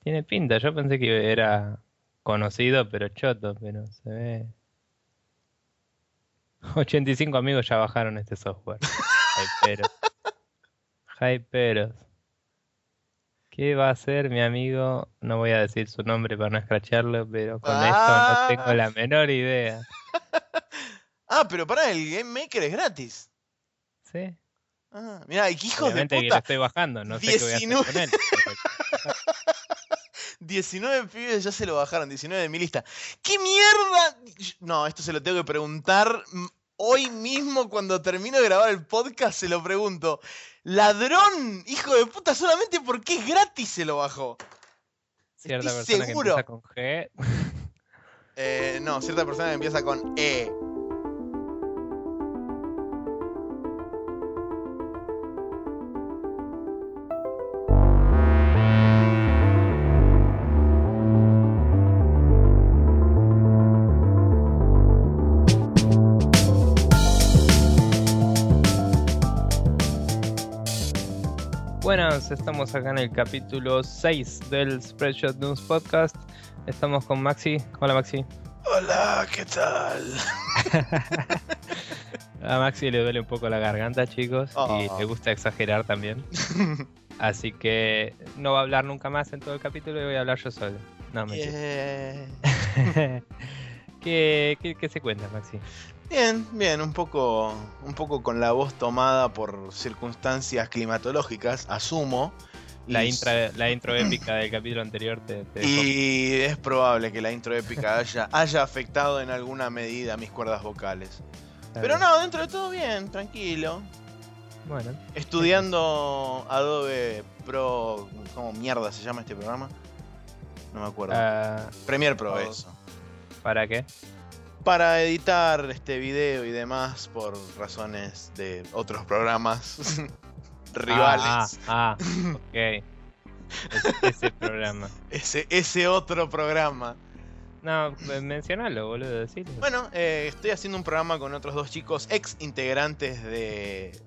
Tiene pinta, yo pensé que era conocido, pero choto, pero se ve. 85 amigos ya bajaron este software. Hyperos. Hyperos. ¿Qué va a hacer mi amigo? No voy a decir su nombre para no escracharlo, pero con esto no tengo la menor idea. ah, pero para el Game Maker es gratis. Sí. Ah, mira, hijos Obviamente de que lo estoy bajando, no sé qué voy a hacer con él. 19 pibes ya se lo bajaron, 19 de mi lista. ¿Qué mierda? No, esto se lo tengo que preguntar hoy mismo cuando termino de grabar el podcast, se lo pregunto. Ladrón, hijo de puta, solamente porque es gratis se lo bajó. Cierta Estoy persona seguro. que empieza con G. Eh, no, cierta persona que empieza con E. Buenas, estamos acá en el capítulo 6 del Spreadshot News Podcast. Estamos con Maxi. Hola Maxi. Hola, ¿qué tal? A Maxi le duele un poco la garganta, chicos, y Oh. le gusta exagerar también. Así que no va a hablar nunca más en todo el capítulo y voy a hablar yo solo. No, mentira. Yeah. ¿Qué, qué, qué se cuenta, Maxi? Bien, bien, un poco, un poco con la voz tomada por circunstancias climatológicas, asumo. La, Y- intra- la intro épica del capítulo anterior te, Y es probable que la intro épica haya, haya afectado en alguna medida mis cuerdas vocales. Está Pero bien. no, dentro de todo bien, tranquilo. Bueno, Estudiando Adobe Pro. ¿Cómo mierda se llama este programa? No me acuerdo. Premiere Pro, oh. eso. ¿para qué? Para editar este video y demás por razones de otros programas rivales. Ah, ah, ah, ok. Es- ese programa. Ese, ese otro programa. No, me- mencionalo, boludo, decilo. Bueno, eh, estoy haciendo un programa con otros dos chicos, ex integrantes de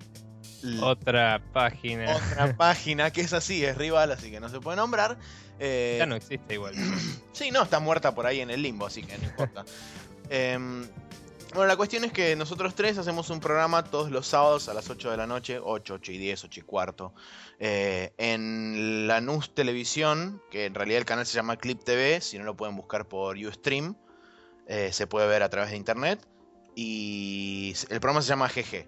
Otra página. otra página que es así, es rival, así que no se puede nombrar. Eh, Ya no existe igual. Sí, no, está muerta por ahí en el limbo, así que no importa. Em, bueno, la cuestión es que nosotros tres hacemos un programa todos los sábados a las 8 de la noche, 8, 8 y 10, 8 y cuarto, eh, en la NUS Televisión, que en realidad el canal se llama Clip TV, si no lo pueden buscar por Ustream, eh, se puede ver a través de internet, y el programa se llama GG.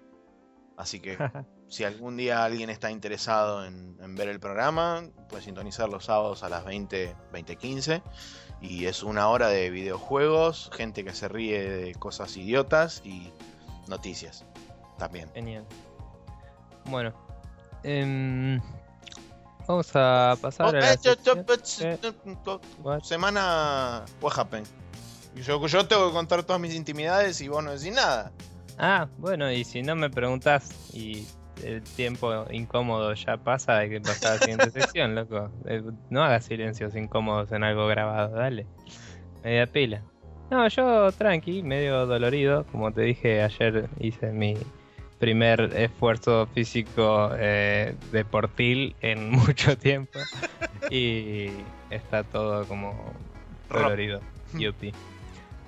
Así que si algún día alguien está interesado en, en ver el programa, puede sintonizar los sábados a las 20, 20.15. Y es una hora de videojuegos, gente que se ríe de cosas idiotas y noticias también. Genial. Bueno. em, vamos a pasar a la eh? Semana. What happened? Yo, yo tengo que contar todas mis intimidades y vos no decís nada. Ah, bueno, y si no me preguntás y el tiempo incómodo ya pasa, hay que pasar a la siguiente sección, loco. Eh, No hagas silencios incómodos en algo grabado, dale. Media pila. No, yo tranqui, medio dolorido. Como te dije ayer, hice mi primer esfuerzo físico eh, deportil en mucho tiempo. Y está todo como dolorido. Yupi.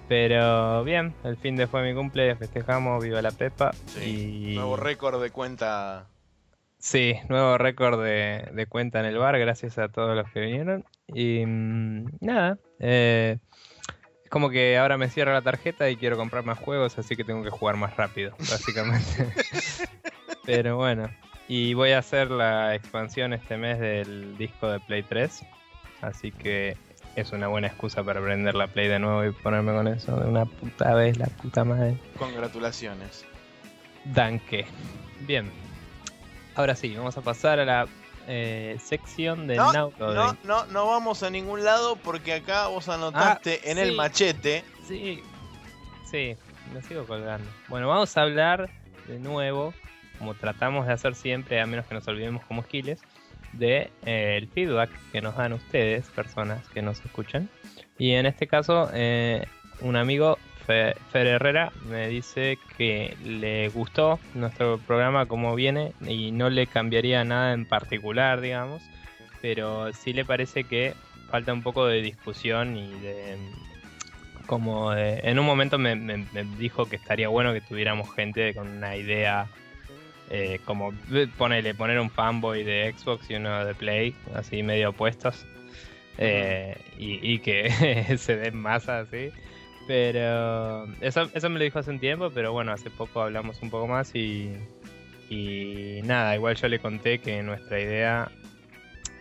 Pero bien, el fin de fue mi cumple, festejamos, viva la Pepa. Sí, y... Nuevo récord de cuenta. Sí, nuevo récord de, de cuenta en el bar, gracias a todos los que vinieron. Y mm, nada, eh, es como que ahora me cierra la tarjeta y quiero comprar más juegos, así que tengo que jugar más rápido, básicamente. Pero bueno, y voy a hacer la expansión este mes del disco de Play 3, así que es una buena excusa para prender la Play de nuevo y ponerme con eso de una puta vez, la puta madre. Congratulaciones. Danke. Bien. Ahora sí, vamos a pasar a la eh, sección de No, no, no, no vamos a ningún lado porque acá vos anotaste Ah, en el machete. Sí, sí, me sigo colgando. Bueno, vamos a hablar de nuevo, como tratamos de hacer siempre, a menos que nos olvidemos como giles, de eh, feedback que nos dan ustedes, personas que nos escuchan. Y en este caso, eh, un amigo, Fe- Fer Herrera, me dice que le gustó nuestro programa como viene y no le cambiaría nada en particular, digamos, pero sí le parece que falta un poco de discusión y de como en un momento me, dijo que estaría bueno que tuviéramos gente con una idea eh, como ponele, poner un fanboy de Xbox y uno de Play, así medio opuestos, eh, y, que se den más así. Pero eso, eso me lo dijo hace un tiempo, pero bueno, hace poco hablamos un poco más y, y nada, igual yo le conté que nuestra idea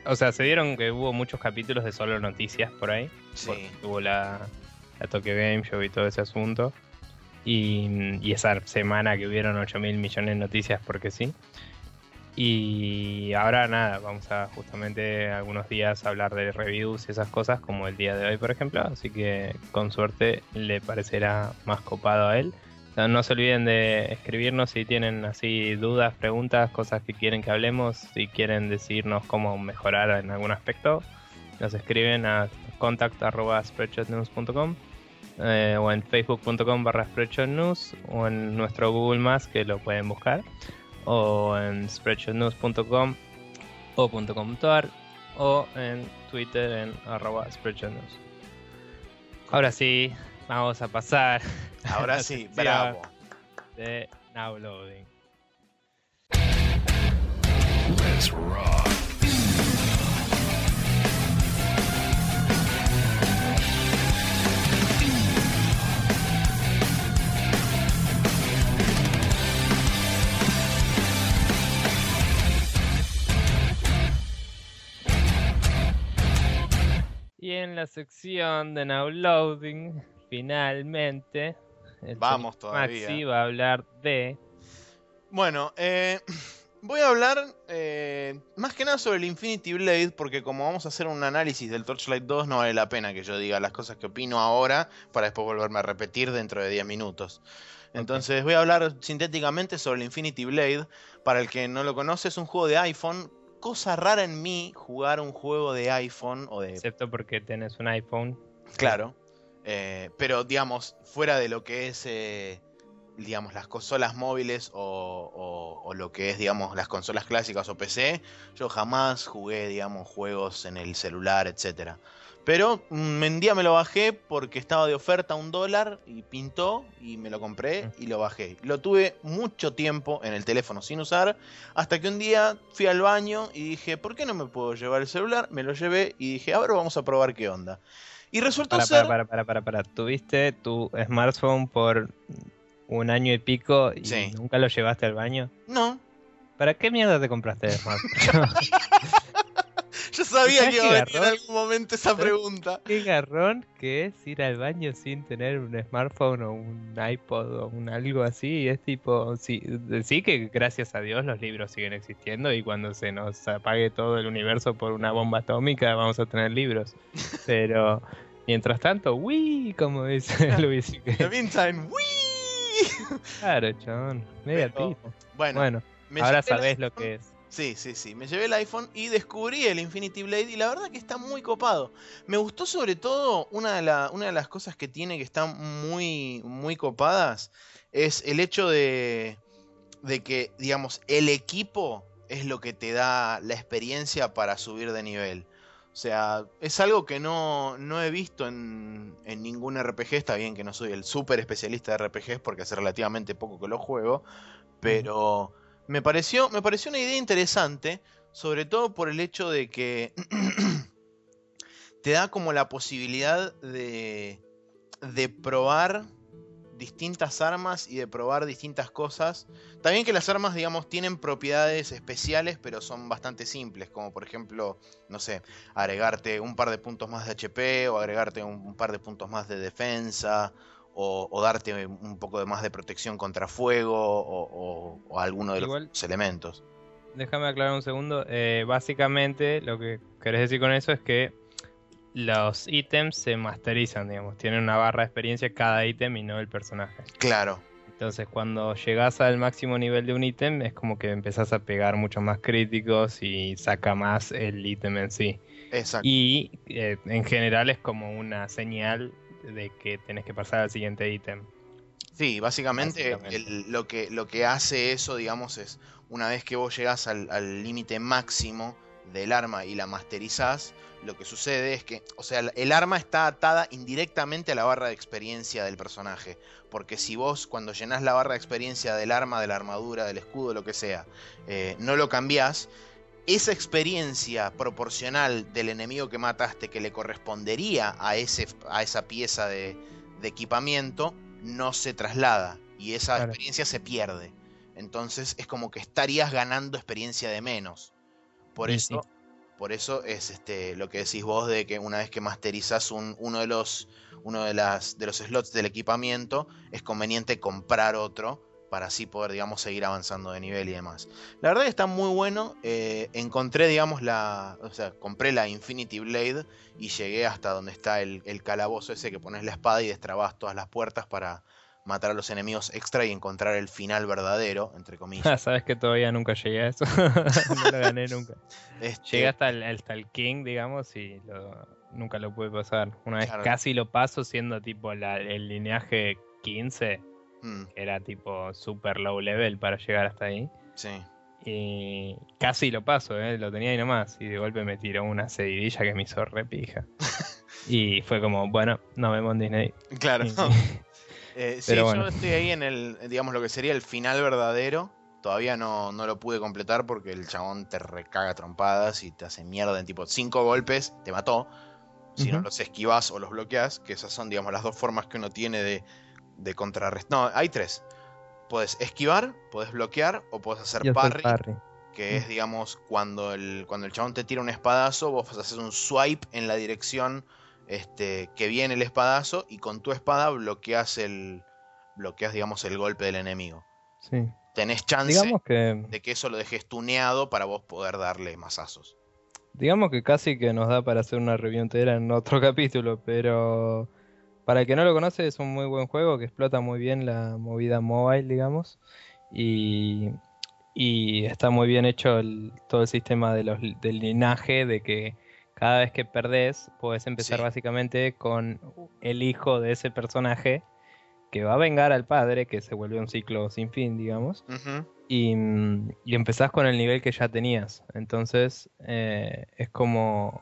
o sea, se dieron que hubo muchos capítulos de solo noticias por ahí. Sí. Hubo la, la Tokyo Game Show y todo ese asunto. Y, esa semana que hubieron 8 mil millones de noticias porque sí. Y ahora nada, vamos a justamente algunos días hablar de reviews y esas cosas, como el día de hoy, por ejemplo. Así que con suerte le parecerá más copado a él. No se olviden de escribirnos si tienen así dudas, preguntas, cosas que quieren que hablemos, si quieren decirnos cómo mejorar en algún aspecto, nos escriben a contact.spreadshotnews.com eh, o en facebook.com barra spreadshotnews o en nuestro Google Más que lo pueden buscar o en spreadshotnews.com o .com.ar o en Twitter en arroba spreadshotnews. Ahora sí, vamos a pasar Ahora sí, bravo. De Now Loading. Let's rock. Y en la sección de Now Loading, finalmente Vamos todavía. Maxi va a hablar de. Bueno, eh, voy a hablar eh, más que nada sobre el Infinity Blade, porque como vamos a hacer un análisis del Torchlight 2, no vale la pena que yo diga las cosas que opino ahora para después volverme a repetir dentro de 10 minutos. Entonces voy a hablar sintéticamente sobre el Infinity Blade. Para el que no lo conoce, es un juego de iPhone. Cosa rara en mí jugar un juego de iPhone o de... Excepto porque tenés un iPhone. Claro. Eh, pero, digamos, fuera de lo que es, eh, digamos, las consolas móviles o, lo que es, digamos, las consolas clásicas o PC, yo jamás jugué, digamos, juegos en el celular, etc. Pero mm, un día me lo bajé porque estaba de oferta un dólar y pintó y me lo compré y lo bajé. Lo tuve mucho tiempo en el teléfono sin usar hasta que un día fui al baño y dije, ¿por qué no me puedo llevar el celular? Me lo llevé y dije, a ver, vamos a probar qué onda. Y resultó para, ser. Para, para, para, para, Tuviste tu smartphone por un año y pico y nunca lo llevaste al baño. No. ¿Para qué mierda te compraste el smartphone? Yo sabía que iba a venir en algún momento esa pregunta. Qué garrón que es ir al baño sin tener un smartphone o un iPod o un algo así. Es tipo, sí, sí que gracias a Dios los libros siguen existiendo y cuando se nos apague todo el universo por una bomba atómica vamos a tener libros. Pero mientras tanto, ¡Wii! Como dice Luis. The meantime, ¡Wii! Claro, chon. Media tipo. Bueno, bueno ahora sabes lo que es. Sí, sí, sí. Me llevé el iPhone y descubrí el Infinity Blade y la verdad que está muy copado. Me gustó sobre todo una de, una de las cosas que tiene que están muy, muy copadas es el hecho de, de que, digamos, el equipo es lo que te da la experiencia para subir de nivel. O sea, es algo que no, no he visto en, en, ningún RPG. Está bien que no soy el súper especialista de RPGs porque hace relativamente poco que lo juego. Pero me pareció, me pareció una idea interesante, sobre todo por el hecho de que te da como la posibilidad de, de probar distintas armas y de probar distintas cosas. También que las armas, digamos, tienen propiedades especiales, pero son bastante simples, como por ejemplo, no sé, agregarte un par de puntos más de HP o agregarte un, par de puntos más de defensa o, darte un poco de más de protección contra fuego o, alguno de los elementos. Déjame aclarar un segundo. Eh, básicamente lo que querés decir con eso es que los ítems se masterizan, digamos. Tienen una barra de experiencia cada ítem y no el personaje. Claro. Entonces cuando llegas al máximo nivel de un ítem es como que empezás a pegar mucho más críticos y saca más el ítem en sí. Exacto. Y eh, en general es como una señal de que tenés que pasar al siguiente ítem. Sí, básicamente, lo, que, lo que hace eso, digamos, es una vez que vos llegás al límite máximo del arma y la masterizás, lo que sucede es que, o sea, el arma está atada indirectamente a la barra de experiencia del personaje. Porque si vos cuando llenás la barra de experiencia del arma, de la armadura, del escudo, lo que sea, eh, no lo cambiás, esa experiencia proporcional del enemigo que mataste que le correspondería a, ese, a esa pieza de, de equipamiento no se traslada y esa Claro. experiencia se pierde. Entonces es como que estarías ganando experiencia de menos. Por eso, por eso es este lo que decís vos de que una vez que masterizás un, uno de los uno de las de los slots del equipamiento, es conveniente comprar otro para así poder, digamos, seguir avanzando de nivel y demás. La verdad que está muy bueno. eh, encontré, digamos, la. O sea, compré la Infinity Blade y llegué hasta donde está el, el calabozo ese que pones la espada y destrabas todas las puertas para matar a los enemigos extra y encontrar el final verdadero, entre comillas. Sabes que todavía nunca llegué a eso. no lo gané nunca. Este, Llegué hasta el, hasta el King, digamos, y lo- nunca lo pude pasar. Una vez Claro. casi lo paso siendo tipo la- el lineaje 15, mm, que era tipo super low level para llegar hasta ahí. sí. Y casi lo paso, ¿eh? lo tenía ahí nomás. Y de golpe me tiró una seguidilla que me hizo repija. y fue como, bueno, nos vemos en Disney. Claro. Y- Eh, sí, yo estoy ahí en el, digamos, lo que sería el final verdadero. Todavía no, no lo pude completar porque el chabón te recaga trompadas y te hace mierda en tipo cinco golpes, te mató. Si no los esquivas o los bloqueas, que esas son, digamos, las dos formas que uno tiene de, de contrarrestar. No, hay tres. Puedes esquivar, puedes bloquear o puedes hacer parry, parry. que es, digamos, cuando el, cuando el chabón te tira un espadazo, vos haces un swipe en la dirección este, que viene el espadazo y con tu espada bloqueas el, bloqueas, digamos, el golpe del enemigo. Sí. Tenés chance Digamos que, de que eso lo dejes tuneado para vos poder darle masazos. digamos que casi que nos da para hacer una review entera en otro capítulo, pero para el que no lo conoce es un muy buen juego que explota muy bien la movida mobile, digamos, y, y está muy bien hecho el- todo el sistema de los, del linaje, de que cada vez que perdés, puedes empezar Sí. básicamente con el hijo de ese personaje que va a vengar al padre, que se vuelve un ciclo sin fin, digamos y, y empezás con el nivel que ya tenías. Entonces eh, es como...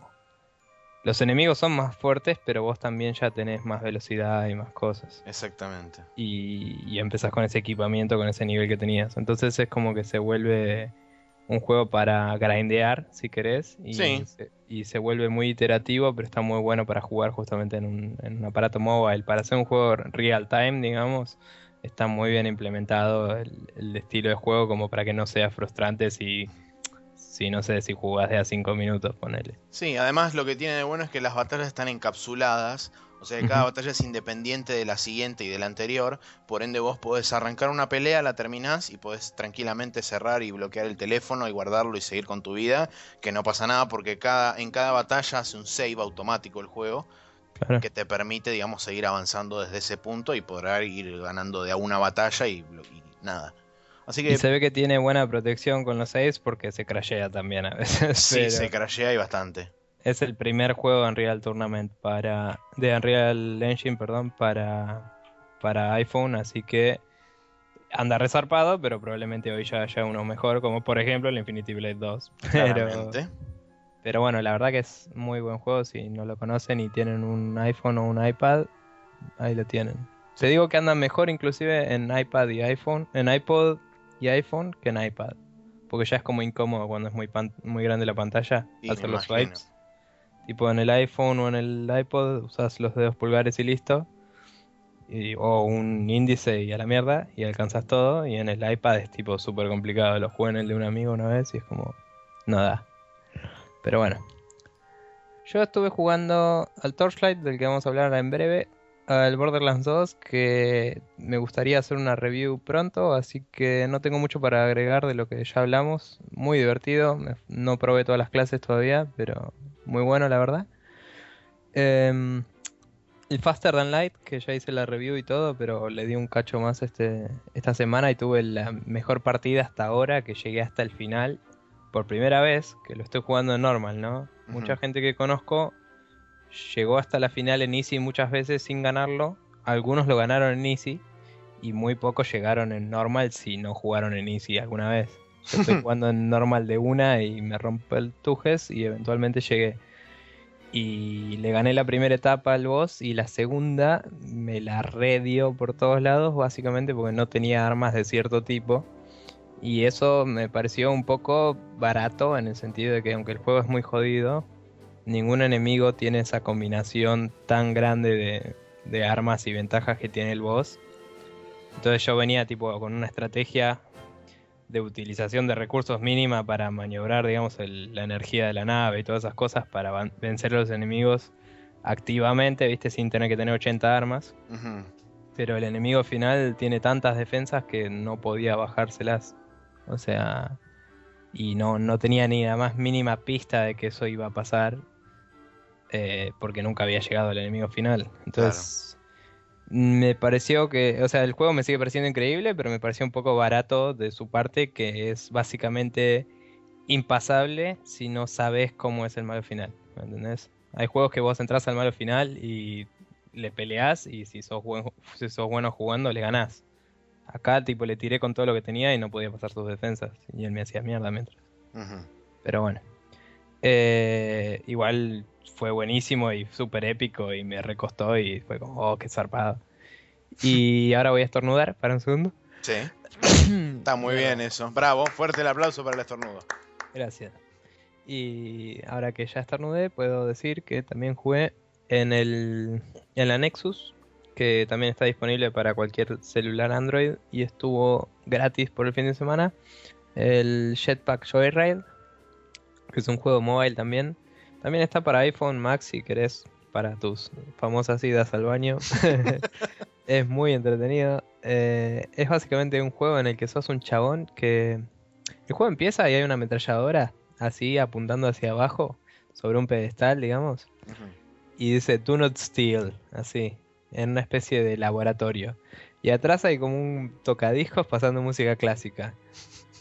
Los enemigos son más fuertes, pero vos también ya tenés más velocidad y más cosas. Exactamente. Y, y empezás con ese equipamiento, con ese nivel que tenías. Entonces es como que se vuelve un juego para grindear, si querés. Y, Sí. se, y se vuelve muy iterativo, pero está muy bueno para jugar justamente en un, en un aparato mobile. Para hacer un juego real time, digamos, está muy bien implementado el, el estilo de juego como para que no sea frustrante si, si no sé, si jugás de a 5 minutos, ponele. Sí, además lo que tiene de bueno es que las batallas están encapsuladas, o sea que cada batalla es independiente de la siguiente y de la anterior, por ende vos podés arrancar una pelea, la terminás y podés tranquilamente cerrar y bloquear el teléfono y guardarlo y seguir con tu vida, que no pasa nada porque cada, en cada batalla hace un save automático el juego Claro. que te permite, digamos, seguir avanzando desde ese punto y poder ir ganando de a una batalla y, nada. Así que Y se ve que tiene buena protección con los saves porque se crashea también a veces. sí, pero se crashea y bastante. Es el primer juego de Unreal Tournament para. de Unreal Engine, perdón, para. para iPhone, así que anda resarpado, pero probablemente hoy ya haya uno mejor, como por ejemplo el Infinity Blade 2. Pero, pero bueno, la verdad que es muy buen juego. Si no lo conocen y tienen un iPhone o un iPad, ahí lo tienen. Te digo que andan mejor inclusive en iPad y iPhone, en iPod y iPhone que en iPad. Porque ya es como incómodo cuando es muy, pan- muy grande la pantalla hacer los swipes. Tipo en el iPhone o en el iPod usas los dedos pulgares y listo. Y- o un índice y a la mierda y alcanzas todo. Y en el iPad es tipo súper complicado. Lo jugué en el de un amigo una vez y es como... No da. Pero bueno. Yo estuve jugando al Torchlight, del que vamos a hablar en breve. Al Borderlands 2, que me gustaría hacer una review pronto, así que no tengo mucho para agregar de lo que ya hablamos. Muy divertido, no probé todas las clases todavía, pero muy bueno la verdad. Em, el Faster Than Light, que ya hice la review y todo, pero le di un cacho más este, esta semana y tuve la mejor partida hasta ahora, que llegué hasta el final. Por primera vez, que lo estoy jugando en normal, ¿no? Mucha gente que conozco llegó hasta la final en Easy muchas veces sin ganarlo. Algunos lo ganaron en Easy y muy pocos llegaron en normal si no jugaron en Easy alguna vez. Yo estoy jugando en normal de una y me rompe el tujes y eventualmente llegué. Y le gané la primera etapa al boss y la segunda me la redio por todos lados, básicamente porque no tenía armas de cierto tipo. Y eso me pareció un poco barato en el sentido de que aunque el juego es muy jodido, ningún enemigo tiene esa combinación tan grande de, de armas y ventajas que tiene el boss. Entonces yo venía tipo con una estrategia de utilización de recursos mínima para maniobrar, digamos, el- la energía de la nave y todas esas cosas para vencer a los enemigos activamente, viste, sin tener que tener 80 armas. Pero el enemigo final tiene tantas defensas que no podía bajárselas. O sea, y no, no tenía ni la más mínima pista de que eso iba a pasar. eh, porque nunca había llegado el enemigo final. Entonces, me pareció que, o sea, el juego me sigue pareciendo increíble, pero me pareció un poco barato de su parte, que es básicamente impasable si no sabes cómo es el malo final. ¿Me entendés? Hay juegos que vos entras al malo final y le peleás y si sos, buen- si sos bueno jugando le ganás. Acá tipo le tiré con todo lo que tenía y no podía pasar sus defensas. Y él me hacía mierda mientras. Pero bueno. Eh, igual fue buenísimo y súper épico y me recostó y fue como, oh, qué zarpado. Y ahora voy a estornudar para un segundo. Sí. Está muy bien eso. Bravo, fuerte el aplauso para el estornudo. Gracias. Y ahora que ya estornudé, puedo decir que también jugué en el en la Nexus, que también está disponible para cualquier celular Android y estuvo gratis por el fin de semana. El Jetpack Joyride, que es un juego mobile también. También está para iPhone, Max si querés, para tus famosas idas al baño. es muy entretenido. Eh, es básicamente un juego en el que sos un chabón que... El juego empieza y hay una ametralladora así apuntando hacia abajo, sobre un pedestal, digamos. Y dice, do not steal, así, en una especie de laboratorio. Y atrás hay como un tocadiscos pasando música clásica.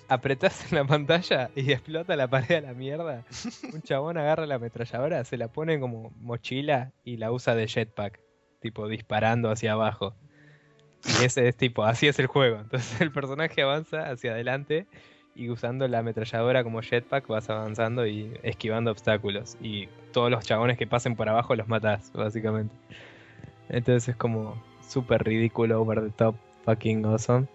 Apretás en la pantalla y explota la pared a la mierda. Un chabón agarra la ametralladora, se la pone como mochila y la usa de jetpack, tipo disparando hacia abajo. Y ese es tipo, así es el juego. Entonces el personaje avanza hacia adelante y usando la ametralladora como jetpack vas avanzando y esquivando obstáculos. Y todos los chabones que pasen por abajo los matas, básicamente. Entonces es como súper ridículo, over the top, fucking awesome.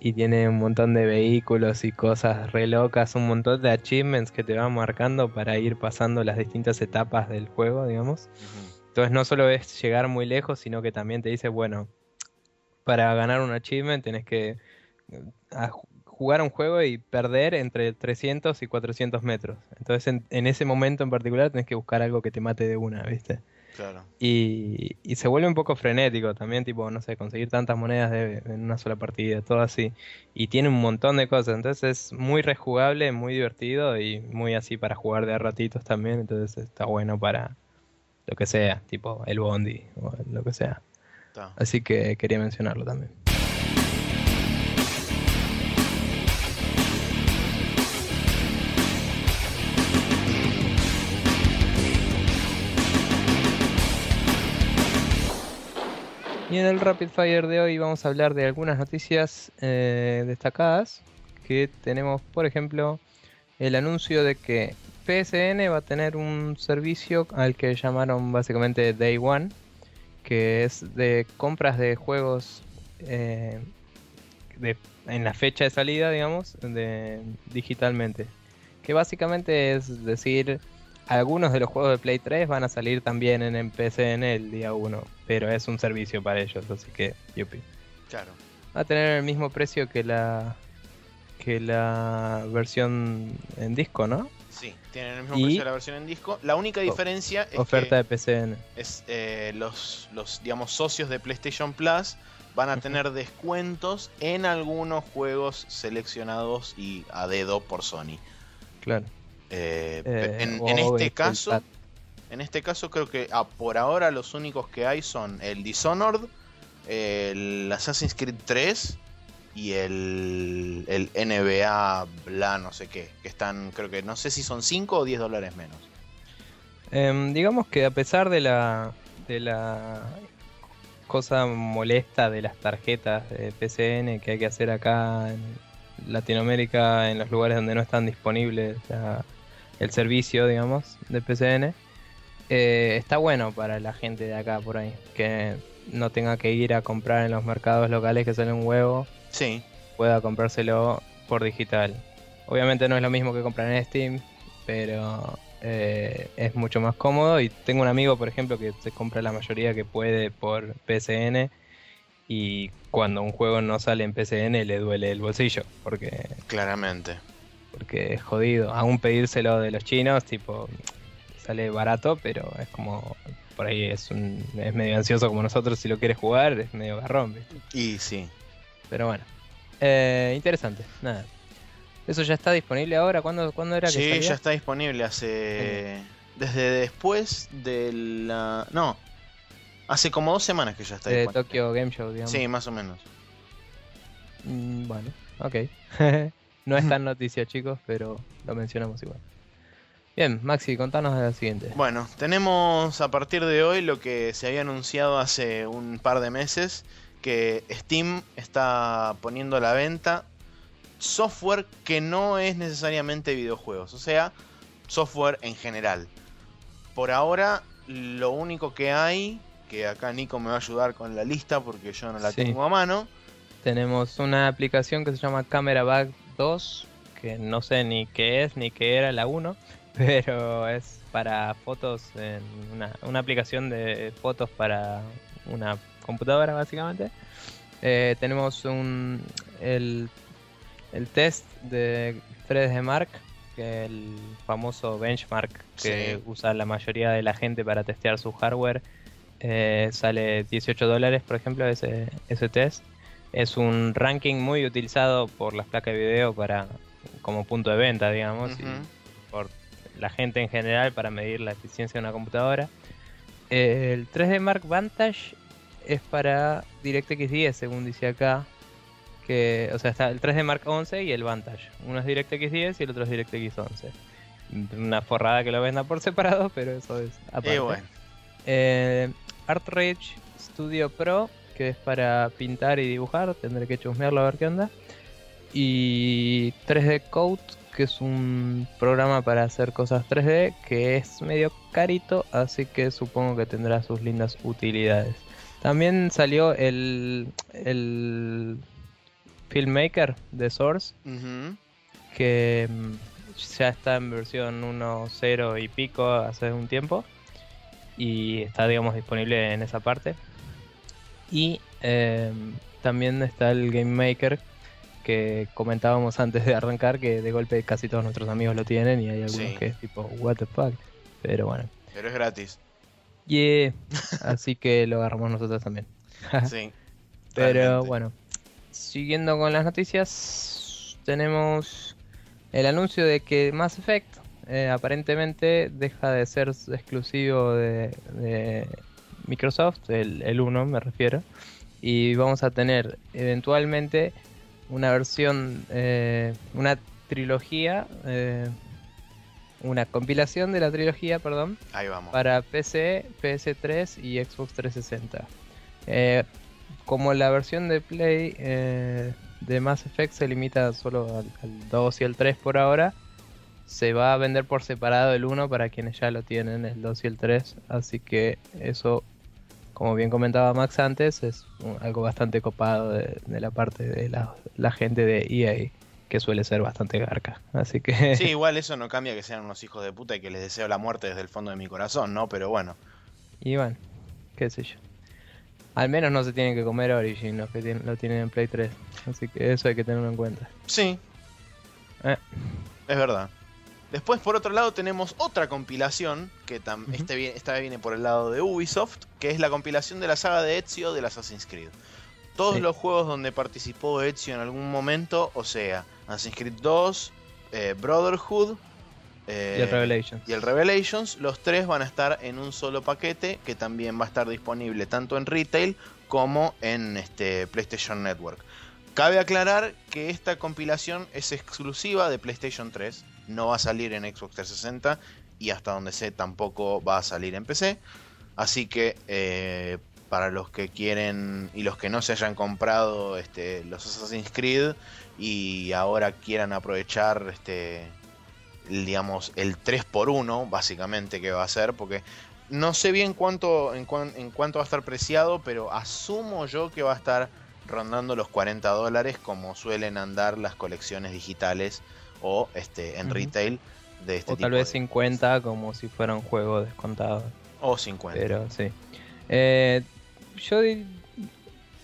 Y tiene un montón de vehículos y cosas re locas, un montón de achievements que te van marcando para ir pasando las distintas etapas del juego, digamos. Entonces no solo es llegar muy lejos, sino que también te dice, bueno, para ganar un achievement tenés que eh, jugar un juego y perder entre 300 y 400 metros. Entonces en, en ese momento en particular tenés que buscar algo que te mate de una, ¿viste? Claro. Y, y se vuelve un poco frenético también, tipo, no sé, conseguir tantas monedas de- en una sola partida, todo así. Y tiene un montón de cosas, entonces es muy rejugable, muy divertido y muy así para jugar de a ratitos también, entonces está bueno para lo que sea, tipo el Bondi o lo que sea. Así que quería mencionarlo también. Y en el Rapid Fire de hoy vamos a hablar de algunas noticias eh, destacadas que tenemos, por ejemplo, el anuncio de que PSN va a tener un servicio al que llamaron básicamente Day One, que es de compras de juegos eh, en la fecha de salida, digamos, digitalmente. Que básicamente es decir, algunos de los juegos de Play 3 van a salir también en el PSN el día 1, pero es un servicio para ellos, así que yupi. Claro. Va a tener el mismo precio que la que la versión en disco, ¿no? Sí, tienen el mismo Y- precio de la versión en disco. La única diferencia es Oferta que de PSN. es, eh, los, los, digamos, socios de PlayStation Plus van a tener descuentos en algunos juegos seleccionados y a dedo por Sony. Claro. Eh, Eh, en, este caso, en este caso creo que ah, por ahora los únicos que hay son el Dishonored, el Assassin's Creed 3 y el, el NBA bla no sé qué, que están creo que no sé si son 5 o 10 dólares menos. Em, digamos que a pesar de la de la cosa molesta de las tarjetas de PCN que hay que hacer acá en Latinoamérica, en los lugares donde no están disponibles la- el servicio, digamos, de PCN, eh, está bueno para la gente de acá por ahí, que no tenga que ir a comprar en los mercados locales que salen un huevo, Sí, pueda comprárselo por digital. Obviamente no es lo mismo que comprar en Steam, pero eh, es mucho más cómodo. Y tengo un amigo, por ejemplo, que se compra la mayoría que puede por PCN. Y cuando un juego no sale en PCN le duele el bolsillo, porque, claramente. Porque es jodido. Aún pedírselo de los chinos, tipo, sale barato, pero es como, por ahí es, un, es medio ansioso como nosotros, si lo quieres jugar, es medio garrón. ¿viste? Y sí. Pero bueno. Eh, interesante, nada. ¿Eso ya está disponible ahora? ¿Cuándo, ¿cuándo era que Sí, ya está disponible hace. Desde después de la. No. Hace como dos semanas que ya está De disponible. Tokyo Game Show, digamos. Sí, más o menos. Mm, bueno, ok. no es tan noticia, chicos, pero lo mencionamos igual. Bien, Maxi, contanos de la siguiente. Bueno, tenemos a partir de hoy lo que se había anunciado hace un par de meses, que Steam está poniendo a la venta software que no es necesariamente videojuegos, o sea, software en general. Por ahora, lo único que hay, que acá Nico me va a ayudar con la lista porque yo no la Sí. tengo a mano, Tenemos una aplicación que se llama Camera Bag 2, que no sé ni qué es ni qué era la 1, pero es para fotos, en una, una aplicación de fotos para una computadora básicamente. Eh, tenemos un, el, el test de 3D Mark, que es el famoso benchmark que Sí. usa la mayoría de la gente para testear su hardware. Eh, sale 18 dólares, por ejemplo, ese, ese test. Es un ranking muy utilizado por las placas de video para como punto de venta, digamos, y por la gente en general para medir la eficiencia de una computadora. Eh, el 3D Mark Vantage es para DirectX 10, según dice acá. Que, o sea, está el 3D Mark 11 y el Vantage. Uno es DirectX 10 y el otro es DirectX 11. Una forrada que lo venda por separado, pero eso es aparte. Y bueno, Eh, Art Rage Studio Pro, que es para pintar y dibujar, tendré que chusmearlo a ver qué onda. Y 3D Code, que es un programa para hacer cosas 3D, que es medio carito, así que supongo que tendrá sus lindas utilidades. También salió el, el Filmmaker de Source, que mm, ya está en versión 1.0 y pico hace un tiempo y está digamos disponible en esa parte y em, también está el Game Maker que comentábamos antes de arrancar que de golpe casi todos nuestros amigos lo tienen y hay algunos Sí. que es tipo what the fuck pero bueno pero es gratis. yeah así que lo agarramos nosotros también Sí. pero realmente. bueno, siguiendo con las noticias, tenemos el anuncio de que Mass Effect eh, aparentemente deja de ser exclusivo de, de Microsoft, el, el 1 me refiero, y vamos a tener eventualmente una versión, eh, una trilogía, eh, una compilación de la trilogía, perdón, Ahí vamos. para PC, PS3 y Xbox 360. Eh, como la versión de Play de Mass Effect se limita solo al, al 2 y el 3 por ahora, se va a vender por separado el 1 para quienes ya lo tienen, el 2 y el 3. Así que eso, como bien comentaba Max antes, es algo bastante copado de, de la parte de la, la gente de EA, que suele ser bastante garca. Así que... Sí, igual eso no cambia que sean unos hijos de puta y que les deseo la muerte desde el fondo de mi corazón, ¿no? Pero bueno. Y bueno, qué sé yo. Al menos no se tienen que comer Origin los que tienen- lo tienen en Play 3. Así que eso hay que tenerlo en cuenta. Sí, Eh, es verdad. Después, por otro lado, tenemos otra compilación, que tam- Ujú. este viene- esta viene por el lado de Ubisoft, que es la compilación de la saga de Ezio del Assassin's Creed. Todos Sí. los juegos donde participó Ezio en algún momento, o sea, Assassin's Creed 2, eh, Brotherhood eh, y el Revelations. y el Revelations, los tres van a estar en un solo paquete que también va a estar disponible tanto en retail como en este PlayStation Network. Cabe aclarar que esta compilación es exclusiva de PlayStation 3, no va a salir en Xbox 360 y hasta donde sé tampoco va a salir en PC. Así que eh, para los que quieren y los que no se hayan comprado este, los Assassin's Creed y ahora quieran aprovechar este, el, digamos, el 3x1, básicamente, que va a ser, porque no sé bien cuánto, en, en cuánto va a estar preciado, pero asumo yo que va a estar rondando los 40 dólares, como suelen andar las colecciones digitales o este, en retail de este o tipo. tal vez de- 50 como si fuera un juego descontado. o 50. Pero sí. Eh, yo di-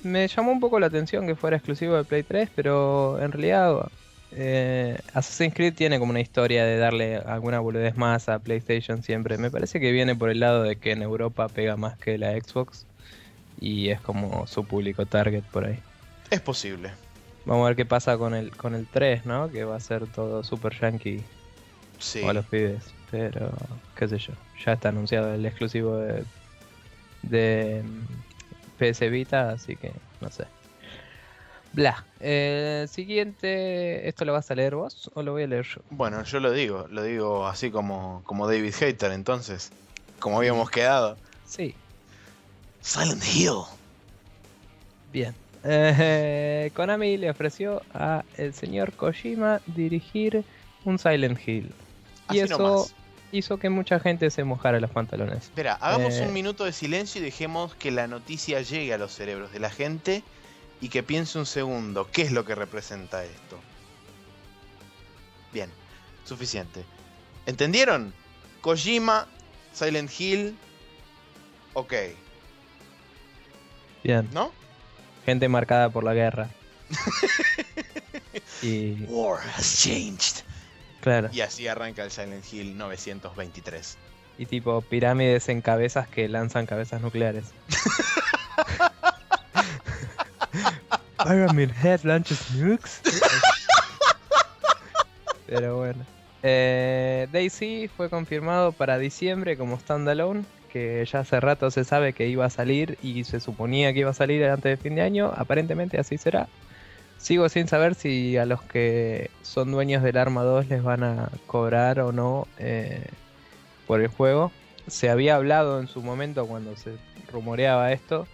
me llamó un poco la atención que fuera exclusivo de Play 3, pero en realidad eh, Assassin's Creed tiene como una historia de darle alguna boludez más a PlayStation siempre. Me parece que viene por el lado de que en Europa pega más que la Xbox y es como su público target por ahí. Es posible. Vamos a ver qué pasa con el con el 3, ¿no? Que va a ser todo super yankee Sí. o a los pibes. Pero, qué sé yo. Ya está anunciado el exclusivo de, de PS Vita, así que no sé. Bla. Eh, siguiente, ¿esto lo vas a leer vos o lo voy a leer yo? Bueno, yo lo digo, lo digo así como, como David Hater, entonces, como habíamos quedado. Sí, Silent Hill. bien. Eh, Konami le ofreció a el señor Kojima dirigir un Silent Hill. Y Así eso nomás. hizo que mucha gente se mojara los pantalones. Espera, hagamos Eh. un minuto de silencio y dejemos que la noticia llegue a los cerebros de la gente y que piense un segundo, ¿qué es lo que representa esto? Bien, suficiente. ¿Entendieron? Kojima, Silent Hill, ok, Bien, ¿no? Gente marcada por la guerra. y War has changed. claro. Y así arranca el Silent Hill 923. Y tipo pirámides en cabezas que lanzan cabezas nucleares. Pyramid Head launches nukes. Pero bueno. Eh, Daisy fue confirmado para diciembre como standalone, que ya hace rato se sabe que iba a salir y se suponía que iba a salir antes de fin de año. Aparentemente así será. Sigo sin saber si a los que son dueños del Arma 2 les van a cobrar o no eh, por el juego. Se había hablado en su momento cuando se rumoreaba esto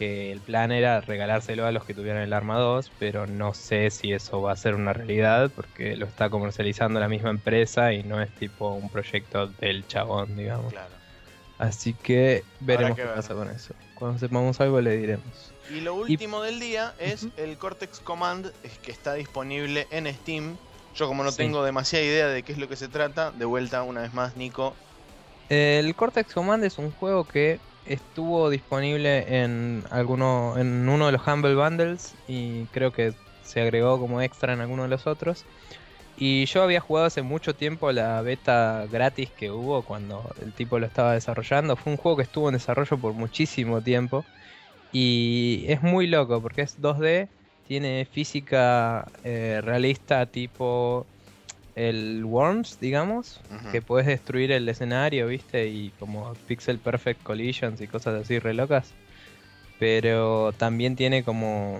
que el plan era regalárselo a los que tuvieran el Arma 2, pero no sé si eso va a ser una realidad porque lo está comercializando la misma empresa y no es tipo un proyecto del chabón, digamos. Claro. Así que veremos que qué ver. pasa con eso. Cuando sepamos algo le diremos. Y lo último del día es el Cortex Command es que está disponible en Steam. Yo como no Sí. tengo demasiada idea de qué es lo que se trata, de vuelta una vez más, Nico. El Cortex Command es un juego que estuvo disponible en alguno en uno de los Humble Bundles y creo que se agregó como extra en alguno de los otros. Y yo había jugado hace mucho tiempo la beta gratis que hubo cuando el tipo lo estaba desarrollando. Fue un juego que estuvo en desarrollo por muchísimo tiempo. Y es muy loco porque es 2D, tiene física eh, realista tipo el Worms, digamos, que puedes destruir el escenario, ¿viste? Y como pixel perfect collisions y cosas así re locas. Pero también tiene como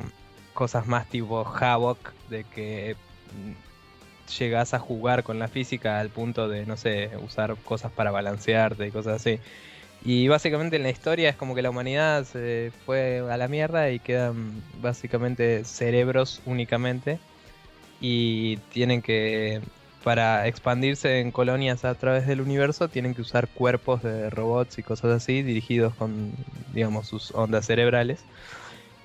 cosas más tipo Havoc, de que llegas a jugar con la física al punto de, no sé, usar cosas para balancearte y cosas así. Y básicamente en la historia es como que la humanidad se fue a la mierda y quedan básicamente cerebros únicamente. Y tienen que, para expandirse en colonias a través del universo, tienen que usar cuerpos de robots y cosas así dirigidos con, digamos, sus ondas cerebrales.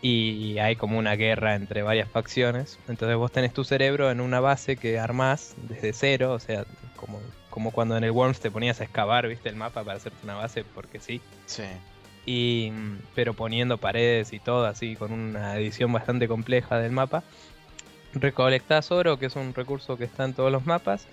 Y hay como una guerra entre varias facciones. Entonces vos tenés tu cerebro en una base que armás desde cero, o sea, como, como cuando en el Worms te ponías a excavar, viste, el mapa para hacerte una base porque sí. Sí. Y, pero poniendo paredes y todo así, con una edición bastante compleja del mapa. Recolectás oro, que es un recurso que está en todos los mapas.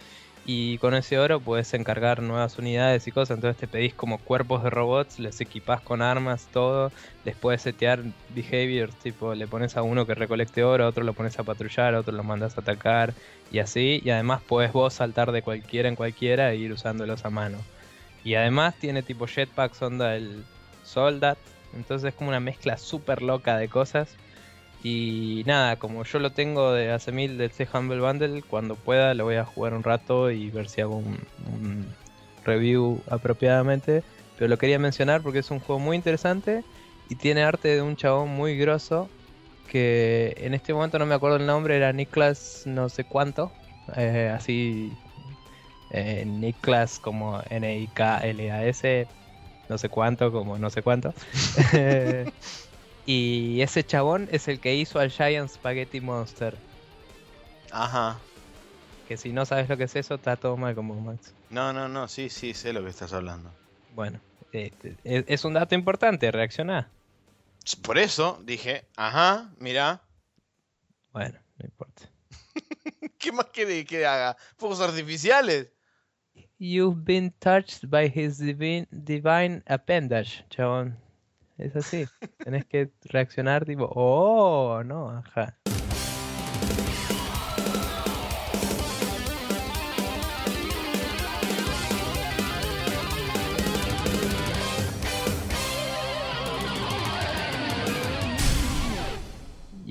Y con ese oro puedes encargar nuevas unidades y cosas. Entonces te pedís como cuerpos de robots, les equipás con armas, todo. Les puedes setear behaviors, tipo le pones a uno que recolecte oro, otro lo pones a patrullar, otro lo mandas a atacar y así. Y además puedes vos saltar de cualquiera en cualquiera e ir usándolos a mano. Y además tiene tipo jetpacks, onda el Soldat. Entonces es como una mezcla súper loca de cosas. Y nada, como yo lo tengo de hace mil del C Humble Bundle, cuando pueda lo voy a jugar un rato y ver si hago un, review apropiadamente. Pero lo quería mencionar porque es un juego muy interesante y tiene arte de un chabón muy grosso que en este momento no me acuerdo el nombre, era Niklas no sé cuánto, eh, así eh, Niklas como N-I-K-L-A-S, no sé cuánto como no sé cuánto. y ese chabón es el que hizo al Giant Spaghetti Monster. Ajá. Que si no sabes lo que es eso, está todo mal como Max. No, no, no, sí, sí, sé lo que estás hablando. Bueno, este, es, es un dato importante, reacciona. Por eso dije, ajá, mira, Bueno, no importa. ¿qué más quiere que haga? ¿Fuegos artificiales? You've been touched by his divine, divine appendage, chabón. Es así. Tenés que reaccionar tipo, oh, no, ajá.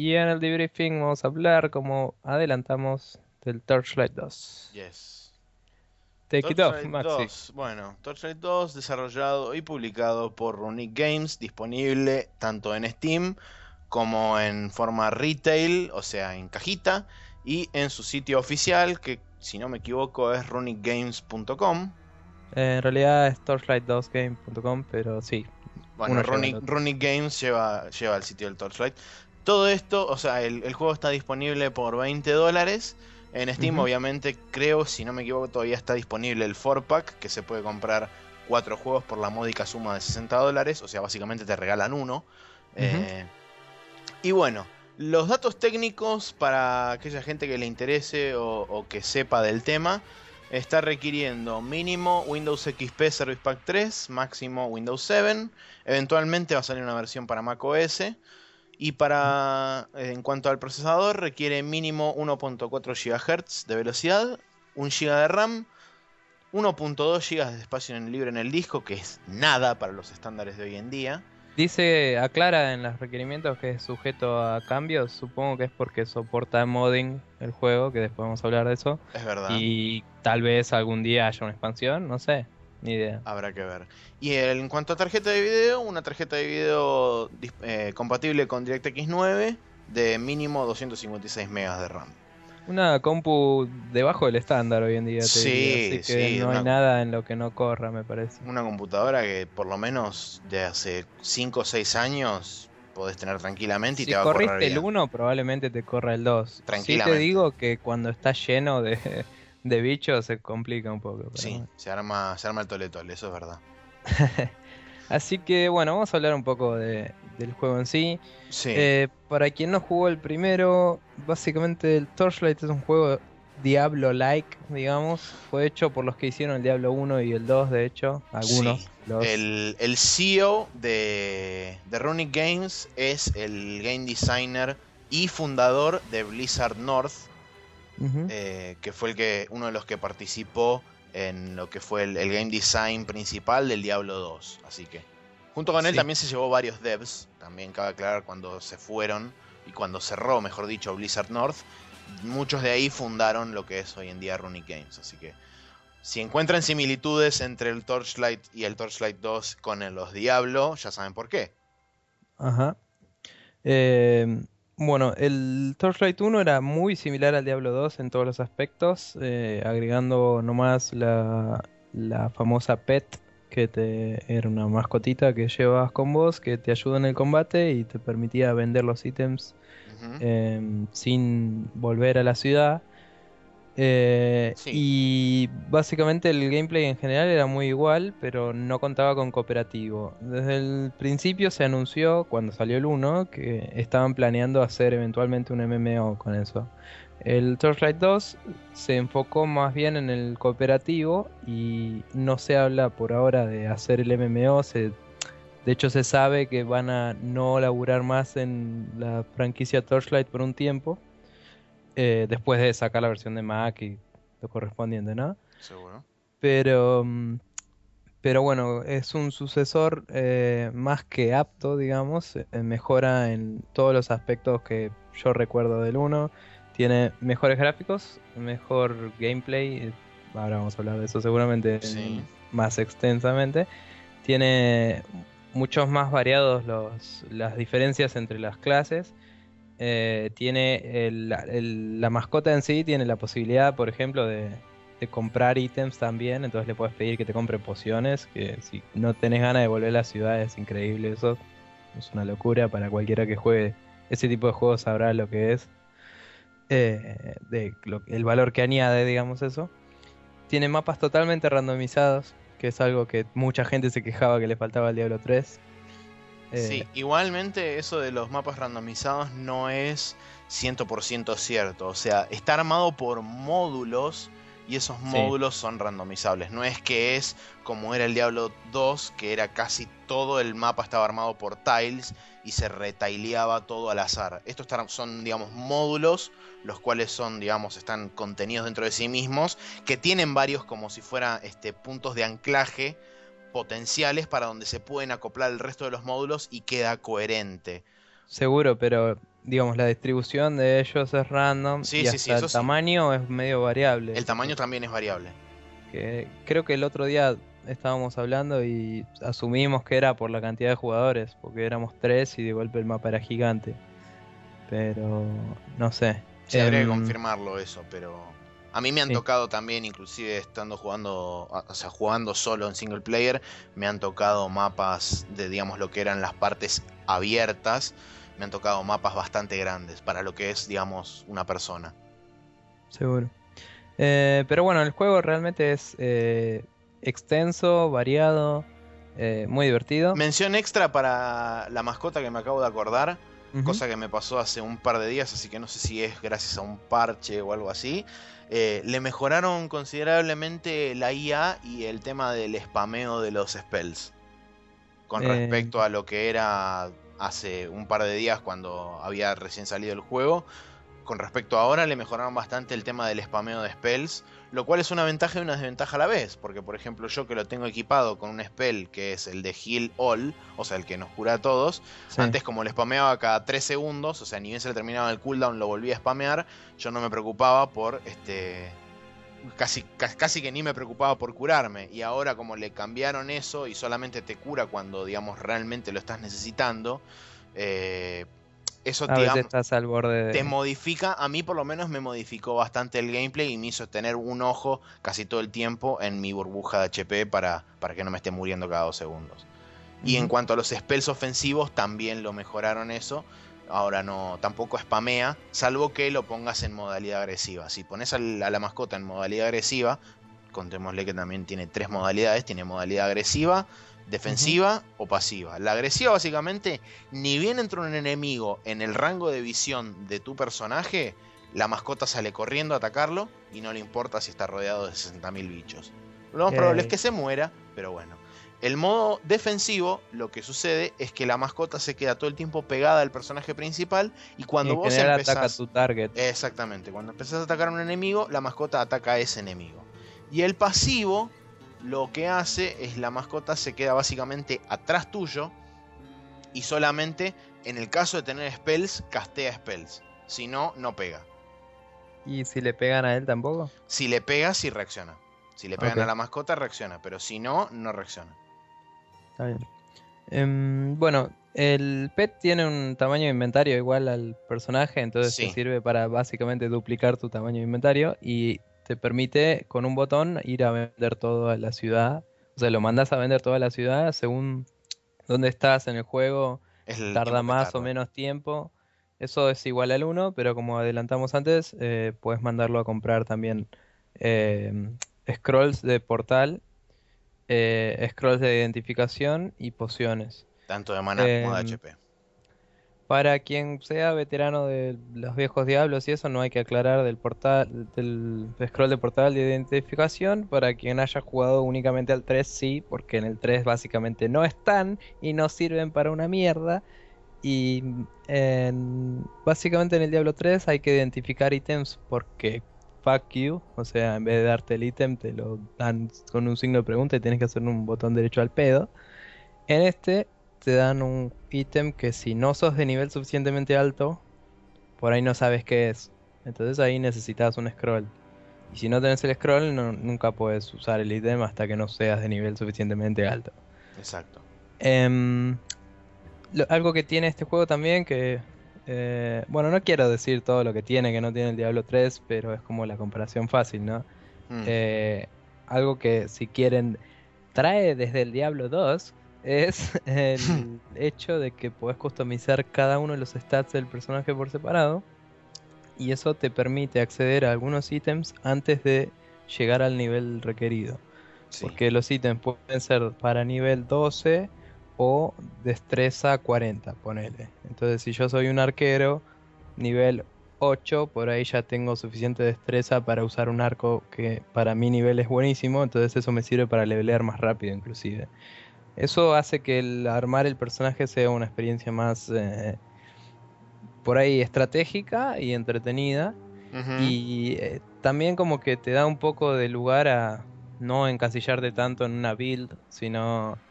Y en el debriefing vamos a hablar, como adelantamos, del Torchlight 2. Yes. Take it off, Torchlight Maxi. 2, bueno, Torchlight 2 desarrollado y publicado por Runic Games, disponible tanto en Steam como en forma retail, o sea, en cajita, y en su sitio oficial, que si no me equivoco es runicgames.com. Eh, en realidad es torchlight2game.com, pero sí. Bueno, Runic, Games lleva, lleva el sitio del Torchlight. Todo esto, o sea, el, el juego está disponible por 20 dólares. En Steam, obviamente, creo, si no me equivoco, todavía está disponible el 4-pack, que se puede comprar cuatro juegos por la módica suma de 60 dólares. O sea, básicamente te regalan uno. Eh, y bueno, los datos técnicos para aquella gente que le interese o, o que sepa del tema. Está requiriendo mínimo Windows XP Service Pack 3, máximo Windows 7. Eventualmente va a salir una versión para Mac OS. Y para, eh, en cuanto al procesador, requiere mínimo 1.4 GHz de velocidad, 1 GB de RAM, 1.2 GB de espacio en- libre en el disco, que es nada para los estándares de hoy en día. Dice, aclara en los requerimientos que es sujeto a cambios. Supongo que es porque soporta modding el juego, que después vamos a hablar de eso. Es verdad. Y tal vez algún día haya una expansión, no sé, ni idea. Habrá que ver. Y en cuanto a tarjeta de video, una tarjeta de video eh, compatible con DirectX 9 de mínimo 256 MB de RAM. Una compu debajo del estándar hoy en día, te Sí, así que sí, no hay nada en lo que no corra, me parece. Una computadora que por lo menos de hace 5 o 6 años podés tener tranquilamente y Si te va a correr corriste el bien. 1, probablemente te corra el 2. Sí te Tranquilamente. digo que cuando está lleno de, de bichos se complica un poco. pero Sí, bueno. se arma, se arma el tole tole, eso es verdad. Así que bueno, vamos a hablar un poco de- del juego en sí. Sí, Eh, para quien no jugó el primero, básicamente el Torchlight es un juego Diablo-like, digamos. Fue hecho por los que hicieron el Diablo 1 y el 2, de hecho. Algunos. Sí, los- el, el CEO de, de Runic Games es el game designer y fundador de Blizzard North, Eh, que fue el que uno de los que participó en lo que fue el, el game design principal del Diablo 2. Así que, junto con él Sí. también se llevó varios devs, también cabe aclarar cuando se fueron y cuando cerró, mejor dicho, Blizzard North. Muchos de ahí fundaron lo que es hoy en día Runic Games. Así que, si encuentran similitudes entre el Torchlight y el Torchlight 2 con el- los Diablo, ya saben por qué. Ajá. Eh, bueno, el Torchlight 1 era muy similar al Diablo 2 en todos los aspectos, eh, agregando nomás la, la famosa pet, que te era una mascotita que llevas con vos, que te ayuda en el combate y te permitía vender los ítems em, sin volver a la ciudad. Eh, Sí. Y básicamente el gameplay en general era muy igual, pero no contaba con cooperativo. Desde el principio se anunció, cuando salió el 1, que estaban planeando hacer eventualmente un MMO con eso. El Torchlight 2 se enfocó más bien en el cooperativo y no se habla por ahora de hacer el MMO. Se, de hecho se sabe que van a no laburar más en la franquicia Torchlight por un tiempo. Eh, después de sacar la versión de Mac y lo correspondiente, ¿no? Seguro. Pero, mm, pero bueno, es un sucesor eh, más que apto, digamos. eh, mejora en todos los aspectos que yo recuerdo del 1. Tiene mejores gráficos, mejor gameplay. Ahora vamos a hablar de eso seguramente Sí. más extensamente. Tiene muchos más variados los, las diferencias entre las clases. Eh, tiene el- la mascota en sí tiene la posibilidad, por ejemplo, de, de comprar ítems también. Entonces le puedes pedir que te compre pociones. Que si no tenés ganas de volver a la ciudad es increíble eso. Es una locura para cualquiera que juegue ese tipo de juegos sabrá lo que es. eh, de lo- el valor que añade, digamos eso. Tiene mapas totalmente randomizados, que es algo que mucha gente se quejaba que le faltaba al Diablo 3. Eh, Sí, igualmente eso de los mapas randomizados no es 100% cierto. O sea, está armado por módulos y esos módulos son randomizables. No es que es como era el Diablo 2, que era casi todo el mapa estaba armado por tiles y se retaileaba todo al azar. Estos son, digamos, módulos, los cuales son, digamos, están contenidos dentro de sí mismos, que tienen varios como si fueran este, puntos de anclaje potenciales para donde se pueden acoplar el resto de los módulos y queda coherente. Seguro, pero digamos la distribución de ellos es random Sí, y sí, hasta sí, el tamaño es medio variable. El tamaño también es variable. Que creo que el otro día estábamos hablando y asumimos que era por la cantidad de jugadores, porque éramos tres y de golpe el mapa era gigante. Pero no sé. Sí, habría que Em, confirmarlo eso, pero a mí me han sí. tocado también, inclusive estando jugando, o sea, jugando solo en single player, me han tocado mapas de, digamos, lo que eran las partes abiertas, me han tocado mapas bastante grandes para lo que es, digamos, una persona. Seguro. Eh, pero bueno, el juego realmente es eh, extenso, variado, eh, muy divertido. Mención extra para la mascota que me acabo de acordar, Cosa que me pasó hace un par de días, así que no sé si es gracias a un parche o algo así. Eh, le mejoraron considerablemente la IA y el tema del spameo de los spells. Con Eh. respecto a lo que era hace un par de días cuando había recién salido el juego. Con respecto a ahora le mejoraron bastante el tema del spameo de spells. Lo cual es una ventaja y una desventaja a la vez. Porque por ejemplo yo que lo tengo equipado con un spell que es el de Heal All. O sea el que nos cura a todos. Sí. Antes como le spameaba cada 3 segundos, o sea, ni bien se le terminaba el cooldown, lo volvía a spamear, yo no me preocupaba por este casi, ca- casi que ni me preocupaba por curarme. Y ahora como le cambiaron eso y solamente te cura cuando, digamos, realmente lo estás necesitando, eh, eso, A veces digamos, estás al borde de... te modifica, a mí por lo menos me modificó bastante el gameplay y me hizo tener un ojo casi todo el tiempo en mi burbuja de HP para, para que no me esté muriendo cada dos segundos. Y en cuanto a los spells ofensivos, también lo mejoraron eso. Ahora no, tampoco spamea, salvo que lo pongas en modalidad agresiva. Si pones al- a la mascota en modalidad agresiva, contémosle que también tiene tres modalidades: tiene modalidad agresiva, defensiva o pasiva. La agresiva, básicamente, ni bien entra un enemigo en el rango de visión de tu personaje, la mascota sale corriendo a atacarlo y no le importa si está rodeado de 60.000 bichos. Lo más probable es que se muera, pero bueno. El modo defensivo, lo que sucede es que la mascota se queda todo el tiempo pegada al personaje principal y cuando en vos general ataca a empezás... tu target. Exactamente, cuando empezás a atacar a un enemigo, la mascota ataca a ese enemigo. Y el pasivo, lo que hace es la mascota se queda básicamente atrás tuyo y solamente en el caso de tener spells, castea spells. Si no, no pega. ¿Y si le pegan a él tampoco? Si le pega, sí reacciona. Si le pegan a la mascota, reacciona. Pero si no, no reacciona. Está bien. Em, bueno, el pet tiene un tamaño de inventario igual al personaje, entonces Sí. te sirve para básicamente duplicar tu tamaño de inventario y te permite con un botón ir a vender todo a la ciudad. O sea, lo mandas a vender toda la ciudad según dónde estás en el juego, el tarda más o menos tiempo. Eso es igual al 1, pero como adelantamos antes, eh, puedes mandarlo a comprar también eh, scrolls de portal, eh, scrolls de identificación y pociones. Tanto de mana como de Em, HP. Para quien sea veterano de los viejos diablos y eso, no hay que aclarar del portal, del scroll de portal de identificación. Para quien haya jugado únicamente al 3, sí, porque en el 3 básicamente no están y no sirven para una mierda. Y en- básicamente en el Diablo 3 hay que identificar ítems porque fuck you, o sea, en vez de darte el ítem te lo dan con un signo de pregunta y tienes que hacer un botón derecho al pedo. En este te dan un ítem que si no sos de nivel suficientemente alto, por ahí no sabes qué es. Entonces ahí necesitas un scroll. Y si no tenés el scroll, no- nunca puedes usar el ítem hasta que no seas de nivel suficientemente alto. Exacto. Em, lo- algo que tiene este juego también que... eh, bueno, no quiero decir todo lo que tiene que no tiene el Diablo 3, pero es como la comparación fácil, ¿no? Mm. Eh, algo que si quieren trae desde el Diablo 2 es el hecho de que podés customizar cada uno de los stats del personaje por separado y eso te permite acceder a algunos ítems antes de llegar al nivel requerido. Sí. Porque los ítems pueden ser para nivel 12 o destreza 40, ponele. Entonces, si yo soy un arquero, nivel 8, por ahí ya tengo suficiente destreza para usar un arco que para mi nivel es buenísimo, entonces eso me sirve para levelear más rápido inclusive. Eso hace que el armar el personaje sea una experiencia más eh, por ahí estratégica y entretenida. Y eh, también como que te da un poco de lugar a no encasillarte tanto en una build, sino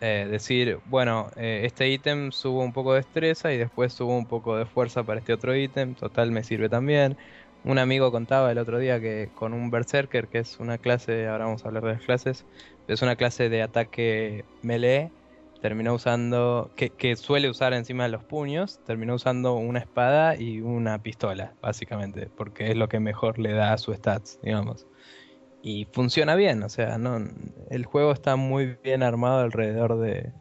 eh, decir, bueno, este ítem subo un poco de destreza y después subo un poco de fuerza para este otro ítem, total me sirve también. Un amigo contaba el otro día que con un Berserker, que es una clase, ahora vamos a hablar de las clases, es una clase de ataque melee, terminó usando, que, suele usar encima de los puños, terminó usando una espada y una pistola, básicamente, porque es lo que mejor le da a su stats, digamos. Y funciona bien, o sea, no, el juego está muy bien armado alrededor de,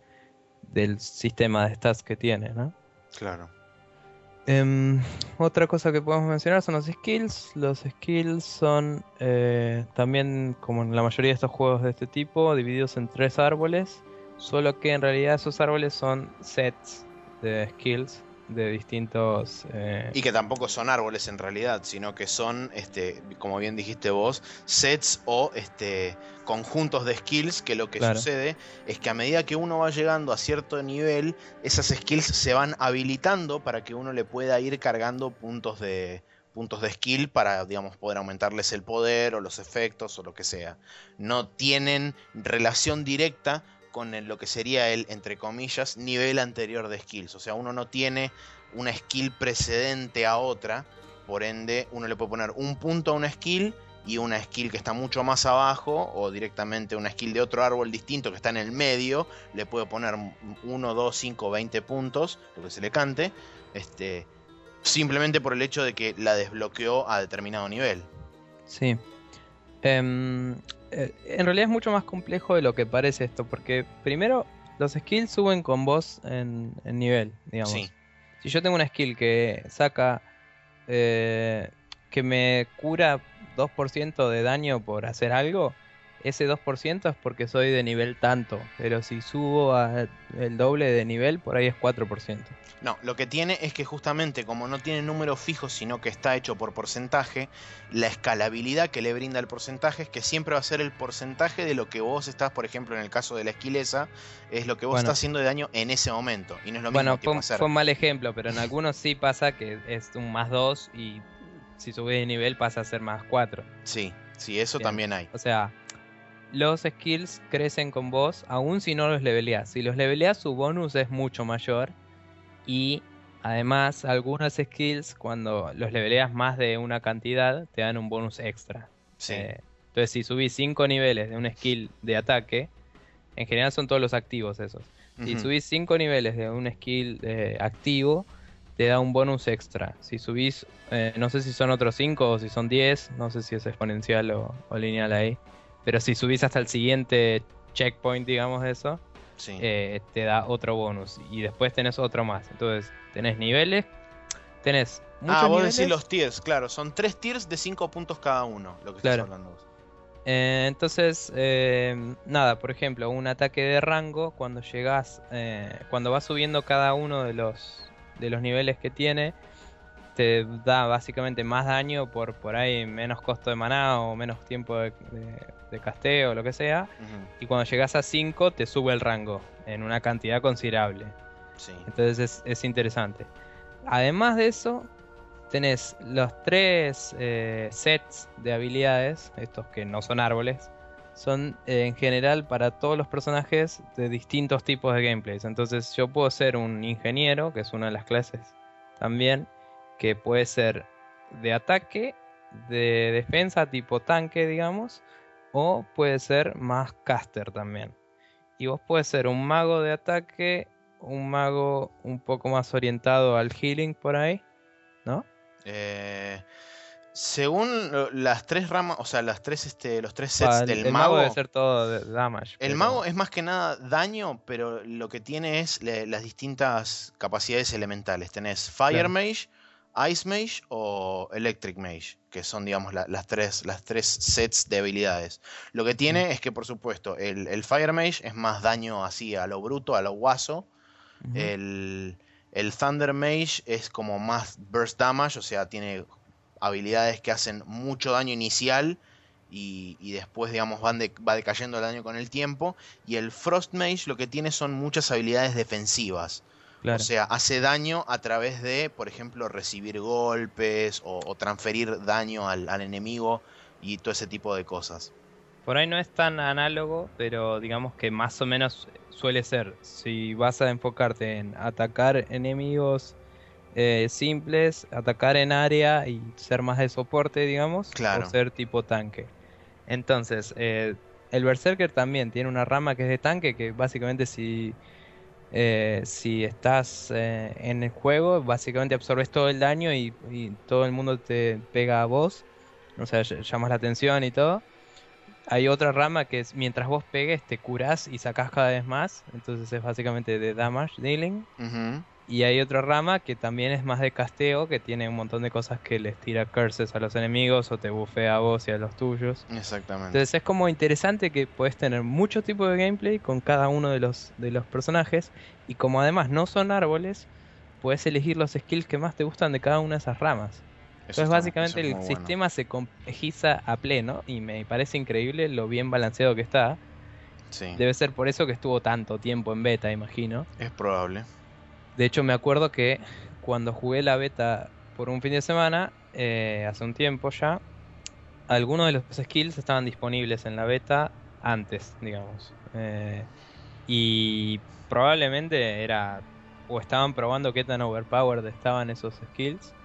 del sistema de stats que tiene, ¿no? Claro. Em, otra cosa que podemos mencionar son los skills. Los skills son eh, también, como en la mayoría de estos juegos de este tipo, divididos en tres árboles. Solo que en realidad esos árboles son sets de skills de distintos... eh, Y que tampoco son árboles en realidad, sino que son, este, como bien dijiste vos, sets o este, conjuntos de skills que lo que Claro. sucede es que a medida que uno va llegando a cierto nivel, esas skills se van habilitando para que uno le pueda ir cargando puntos de puntos de skill para, digamos, poder aumentarles el poder o los efectos o lo que sea. No tienen relación directa con lo que sería el, entre comillas, nivel anterior de skills. O sea, uno no tiene una skill precedente a otra, por ende uno le puede poner un punto a una skill y una skill que está mucho más abajo o directamente una skill de otro árbol distinto que está en el medio, le puede poner 1, 2, 5, 20 puntos, lo que se le cante, este, simplemente por el hecho de que la desbloqueó a determinado nivel. Sí. Em, eh, en realidad es mucho más complejo de lo que parece esto, porque primero los skills suben con vos en, en nivel, digamos. Sí. Si yo tengo una skill que saca, eh, que me cura 2% de daño por hacer algo, ese 2% es porque soy de nivel tanto, pero si subo a el doble de nivel, por ahí es 4%. No, lo que tiene es que justamente como no tiene números fijos, sino que está hecho por porcentaje, la escalabilidad que le brinda el porcentaje es que siempre va a ser el porcentaje de lo que vos estás, por ejemplo, en el caso de la esquileza, es lo que vos Bueno. estás haciendo de daño en ese momento. Y no es lo Bueno, mismo tipo fue, hacer. fue un mal ejemplo, pero en algunos sí pasa que es un más 2 y si subes de nivel pasa a ser más 4. Sí, sí, eso también hay. O sea, los skills crecen con vos aun si no los leveleás. Si los leveleás su bonus es mucho mayor y además algunos skills cuando los leveleas más de una cantidad te dan un bonus extra. Sí. Eh, entonces si subís 5 niveles de un skill de ataque, en general son todos los activos esos. Si subís 5 niveles de un skill eh, activo, te da un bonus extra. Si subís, eh, no sé si son otros 5 o si son 10, no sé si es exponencial o, o lineal ahí. Pero si subís hasta el siguiente checkpoint, digamos eso, Sí. eh, te da otro bonus. Y después tenés otro más. Entonces, tenés niveles, tenés muchos ah, vos niveles. decís los tiers, claro, son tres tiers de 5 puntos cada uno, lo que Claro. estás hablando vos. Eh, entonces, eh, nada, por ejemplo, un ataque de rango, cuando llegas, eh, cuando vas subiendo cada uno de los, de los niveles que tiene, te da básicamente más daño por por ahí menos costo de maná o menos tiempo de, de- de casteo o lo que sea. Y cuando llegas a 5 te sube el rango en una cantidad considerable. Sí. Entonces es, es interesante. Además de eso, tenés los tres eh, sets de habilidades, estos que no son árboles, son eh, en general para todos los personajes de distintos tipos de gameplays. Entonces yo puedo ser un ingeniero, que es una de las clases también, que puede ser de ataque, de defensa tipo tanque, digamos, o puede ser más caster también. Y vos puedes ser un mago de ataque, un mago un poco más orientado al healing por ahí, ¿no? Eh, según las tres ramas, o sea, las tres, este, los tres sets el, del el mago. debe ser todo de damage. El pero- mago es más que nada daño, pero lo que tiene es le- las distintas capacidades elementales. Tenés Fire Claro. Mage, Ice Mage o Electric Mage, que son, digamos, la- las, tres, las tres sets de habilidades. Lo que tiene es que, por supuesto, el, el Fire Mage es más daño así a lo bruto, a lo guaso. El, el Thunder Mage es como más burst damage, o sea, tiene habilidades que hacen mucho daño inicial y, y después, digamos, van de- va decayendo el daño con el tiempo. Y el Frost Mage lo que tiene son muchas habilidades defensivas. Claro. O sea, hace daño a través de, por ejemplo, recibir golpes o, o transferir daño al, al enemigo y todo ese tipo de cosas. Por ahí no es tan análogo, pero digamos que más o menos suele ser. Si vas a enfocarte en atacar enemigos eh, simples, atacar en área y ser más de soporte, digamos, Claro. o ser tipo tanque. Entonces, eh, el Berserker también tiene una rama que es de tanque, que básicamente si, eh, si estás eh, en el juego, básicamente absorbes todo el daño y, todo el mundo te pega a vos. O sea, ll- llamas la atención y todo. Hay otra rama que es mientras vos pegues te curás y sacás cada vez más. Entonces es básicamente de damage dealing. Ujú. Y hay otra rama que también es más de casteo, que tiene un montón de cosas que les tira curses a los enemigos o te bufea a vos y a los tuyos. Exactamente. Entonces es como interesante que puedes tener mucho tipo de gameplay con cada uno de los, de los personajes. Y como además no son árboles, puedes elegir los skills que más te gustan de cada una de esas ramas. Eso Entonces está- básicamente es el bueno. sistema se complejiza a pleno y me parece increíble lo bien balanceado que está. Sí, Debe ser por eso que estuvo tanto tiempo en beta, imagino. es probable. De hecho me acuerdo que cuando jugué la beta por un fin de semana, eh, hace un tiempo ya, algunos de los skills estaban disponibles en la beta antes, digamos. Eh, y probablemente era o estaban probando qué tan overpowered estaban esos skills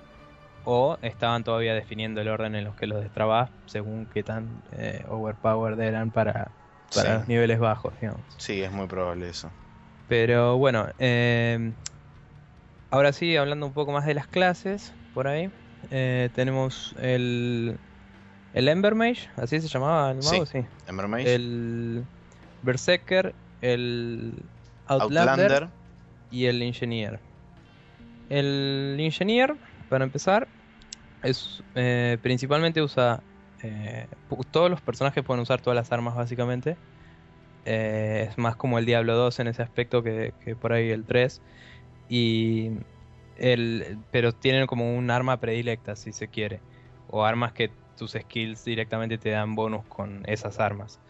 o estaban todavía definiendo el orden en los que los destrabas según qué tan eh, overpowered eran para, para Sí. los niveles bajos, digamos. Sí, es muy probable eso. Pero bueno, eh, ahora sí, hablando un poco más de las clases, por ahí, eh, tenemos el, el Ember Mage, así se llamaba el mago, sí. Ember Mage, El Berserker, el Outlander, Outlander, y el Engineer. El Engineer, para empezar, es eh, principalmente usa. eh, todos los personajes pueden usar todas las armas, básicamente. Eh, es más como el Diablo 2 en ese aspecto que, que por ahí el 3. Y el, pero tienen como un arma predilecta, si se quiere. O armas que tus skills directamente te dan bonus con esas armas.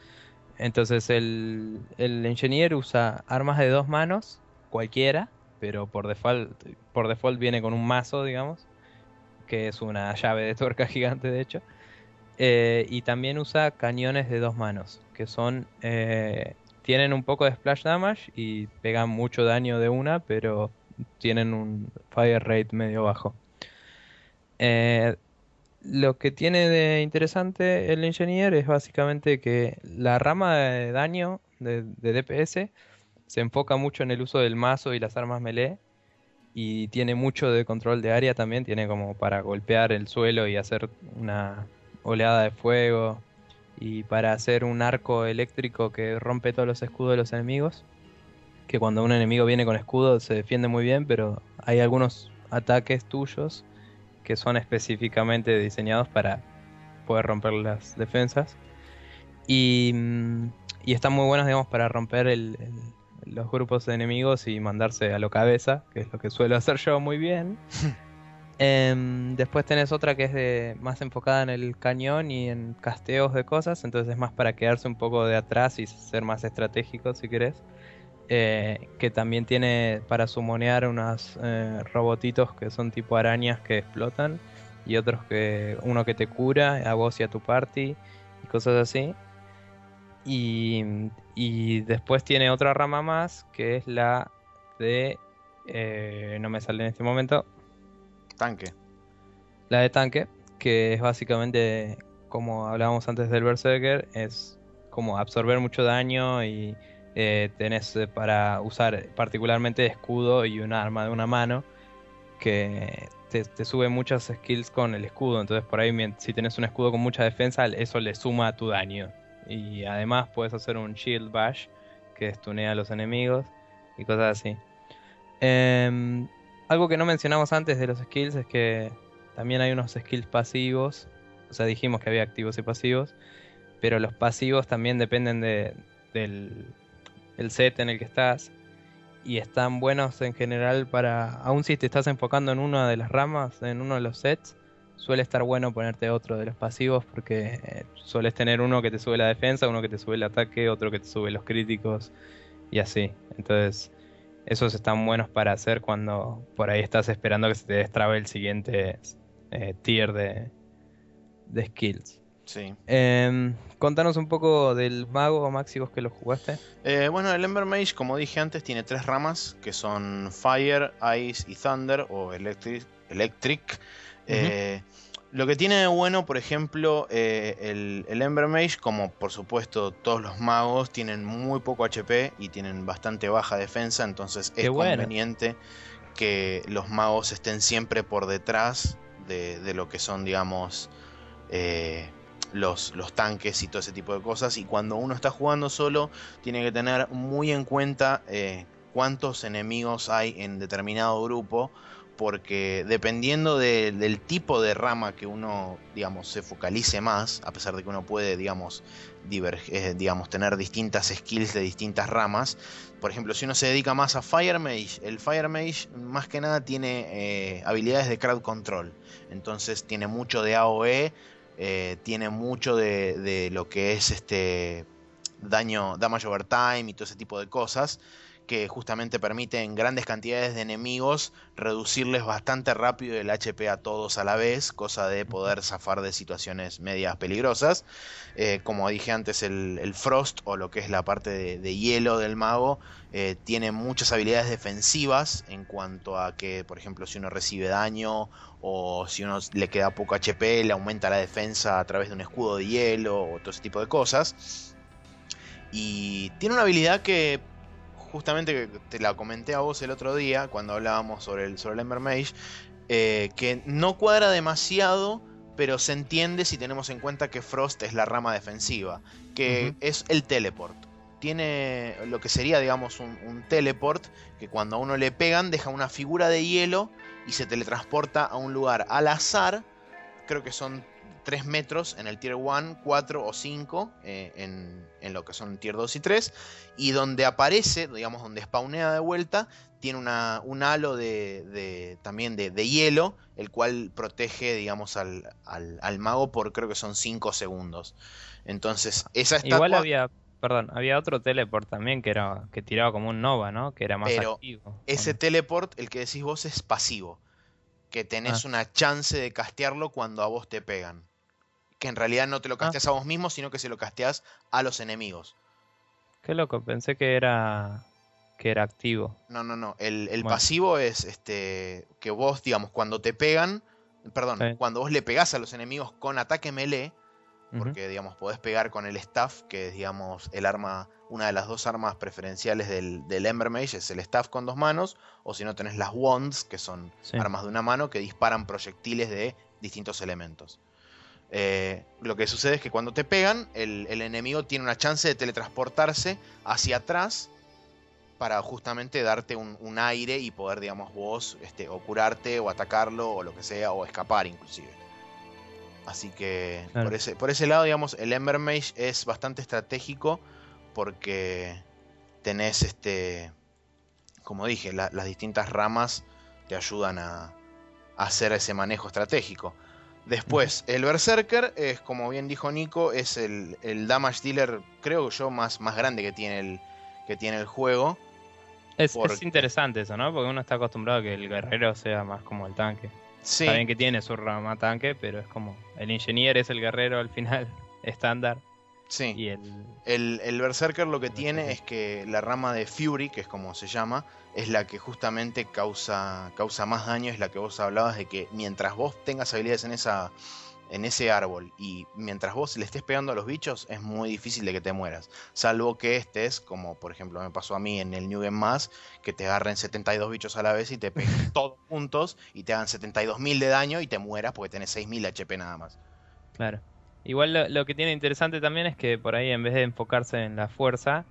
Entonces el, el Engineer usa armas de dos manos, cualquiera, pero por default, por default viene con un mazo, digamos, que es una llave de tuerca gigante, de hecho. Eh, y también usa cañones de dos manos, que son eh, tienen un poco de splash damage y pegan mucho daño de una, pero tienen un fire rate medio bajo. Eh, lo que tiene de interesante el Engineer es básicamente que la rama de daño de, de DPS se enfoca mucho en el uso del mazo y las armas melee y tiene mucho de control de área también, tiene como para golpear el suelo y hacer una oleada de fuego y para hacer un arco eléctrico que rompe todos los escudos de los enemigos. Que cuando un enemigo viene con escudo se defiende muy bien, pero hay algunos ataques tuyos que son específicamente diseñados para poder romper las defensas. Y, mm, y están muy buenos, digamos, para romper el- el- los grupos de enemigos y mandarse a lo cabeza, que es lo que suelo hacer yo muy bien. Em, después tenés otra que es de, más enfocada en el cañón y en casteos de cosas, entonces es más para quedarse un poco de atrás y ser más estratégico si querés. Eh, que también tiene para sumonear unos eh, robotitos que son tipo arañas que explotan y otros que uno que te cura a vos y a tu party y cosas así. Y, y después tiene otra rama más que es la de eh, no me sale en este momento tanque. la de tanque, que es básicamente, como hablábamos antes del Berserker, es como absorber mucho daño y eh, tenés eh, para usar particularmente escudo y un arma de una mano que te, sube muchas skills con el escudo. Entonces por ahí si tenés un escudo con mucha defensa, eso le suma tu daño. Y además puedes hacer un shield bash que estunea a los enemigos y cosas así. Em, algo que no mencionamos antes de los skills es que también hay unos skills pasivos. O sea, dijimos que había activos y pasivos. Pero los pasivos también dependen de, del el set en el que estás. Y están buenos en general para. Aun si te estás enfocando en una de las ramas, en uno de los sets, suele estar bueno ponerte otro de los pasivos. Porque eh, sueles tener uno que te sube la defensa, uno que te sube el ataque, otro que te sube los críticos. Y así. Entonces, esos están buenos para hacer cuando por ahí estás esperando que se te destrabe el siguiente eh, tier de, de skills. Sí. Em, contanos un poco del mago, Maxi, vos que lo jugaste. Eh, bueno, el Ember Mage, como dije antes, tiene tres ramas que son Fire, Ice y Thunder o Electric. electric. Eh, lo que tiene de bueno, por ejemplo, eh, el, el Ember Mage, como por supuesto todos los magos, tienen muy poco HP y tienen bastante baja defensa, entonces es bueno. conveniente que los magos estén siempre por detrás de, de lo que son, digamos, eh, los, los tanques y todo ese tipo de cosas. Y cuando uno está jugando solo, tiene que tener muy en cuenta eh, cuántos enemigos hay en determinado grupo. Porque dependiendo de- del tipo de rama que uno, digamos, se focalice más, a pesar de que uno puede, digamos, diver- eh, digamos, tener distintas skills de distintas ramas. Por ejemplo, si uno se dedica más a Fire Mage, el Fire Mage más que nada tiene eh, habilidades de crowd control. Entonces tiene mucho de AOE, eh, tiene mucho de, lo que es este daño, damage over time y todo ese tipo de cosas que justamente permiten grandes cantidades de enemigos reducirles bastante rápido el HP a todos a la vez, cosa de poder zafar de situaciones medias peligrosas. Eh, como dije antes, el, el Frost o lo que es la parte de, de hielo del mago eh, tiene muchas habilidades defensivas en cuanto a que, por ejemplo, si uno recibe daño o si uno le queda poco HP, le aumenta la defensa a través de un escudo de hielo o todo ese tipo de cosas. Y tiene una habilidad que justamente que te la comenté a vos el otro día cuando hablábamos sobre el, sobre el Ember Mage, eh, que no cuadra demasiado, pero se entiende si tenemos en cuenta que Frost es la rama defensiva, que es el teleport. Tiene lo que sería, digamos, un, un teleport que cuando a uno le pegan deja una figura de hielo y se teletransporta a un lugar al azar. Creo que son 3 metros en el tier 1, 4 o 5 eh, en, en lo que son tier 2 y 3. Y donde aparece, digamos, donde spawnea de vuelta, tiene una, un halo de, de- también de, de hielo, el cual protege, digamos, al, al- al mago por creo que son 5 segundos. Entonces, esa estatua... Igual había, perdón, había otro teleport también que era que tiraba como un Nova, ¿no? Que era más Pero activo. Ese teleport, el que decís vos, es pasivo. Que tenés Ah. una chance de castearlo cuando a vos te pegan. Que en realidad no te lo Ah. casteas a vos mismo, sino que se lo casteas a los enemigos. Qué loco, pensé que era que era activo. No, no, no. El, el Bueno. pasivo es este que vos, digamos, cuando te pegan, perdón, Sí. cuando vos le pegás a los enemigos con ataque melee, porque digamos podés pegar con el staff, que es digamos el arma, una de las dos armas preferenciales del, del Ember Mage, es el staff con dos manos, o si no tenés las wands, que son Sí. armas de una mano que disparan proyectiles de distintos elementos. Eh, lo que sucede es que cuando te pegan, el, el enemigo tiene una chance de teletransportarse hacia atrás para justamente darte un, un aire y poder, digamos, vos este, o curarte o atacarlo o lo que sea, o escapar inclusive. Así que Claro. por, ese, por ese lado, digamos, el Ember Mage es bastante estratégico porque tenés, este, como dije, la- las distintas ramas te ayudan a, a hacer ese manejo estratégico. Después, el Berserker es, como bien dijo Nico, es el, el damage dealer, creo yo, más, más grande que tiene el, que tiene el juego. Es, es interesante eso, ¿no? Porque uno está acostumbrado a que el guerrero sea más como el tanque. Sí, Está bien que tiene su rama tanque, pero es como el ingeniero es el guerrero al final estándar sí. y el El, el Berserker lo que tiene Berserker. es que la rama de Fury, que es como se llama, es la que justamente causa, causa más daño, es la que vos hablabas de que mientras vos tengas habilidades en esa, en ese árbol y mientras vos le estés pegando a los bichos es muy difícil de que te mueras. Salvo que estés, como por ejemplo me pasó a mí en el New Game Más, que te agarren 72 bichos a la vez y te peguen todos juntos y te hagan 72.000 de daño y te mueras porque tenés 6.000 HP nada más. Claro. Igual lo, lo que tiene interesante también es que por ahí en vez de enfocarse en la fuerza,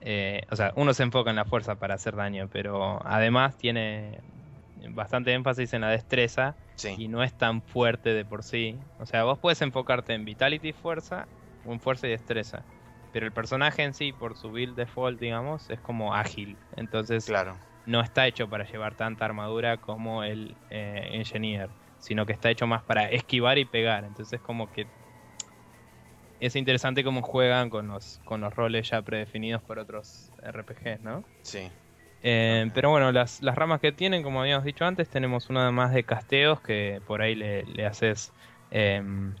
eh, o sea, uno se enfoca en la fuerza para hacer daño, pero además tiene bastante énfasis en la destreza Sí, y no es tan fuerte de por sí. O sea, vos puedes enfocarte en vitality y fuerza, o en fuerza y destreza. Pero el personaje en sí, por su build default, digamos, es como ágil. Entonces claro. no está hecho para llevar tanta armadura como el eh, Engineer, sino que está hecho más para esquivar y pegar. Entonces como que es interesante cómo juegan con los, con los roles ya predefinidos por otros RPGs, ¿no? Sí, Eh, pero bueno, las, las ramas que tienen, como habíamos dicho antes, tenemos una más de casteos que por ahí le, le haces em,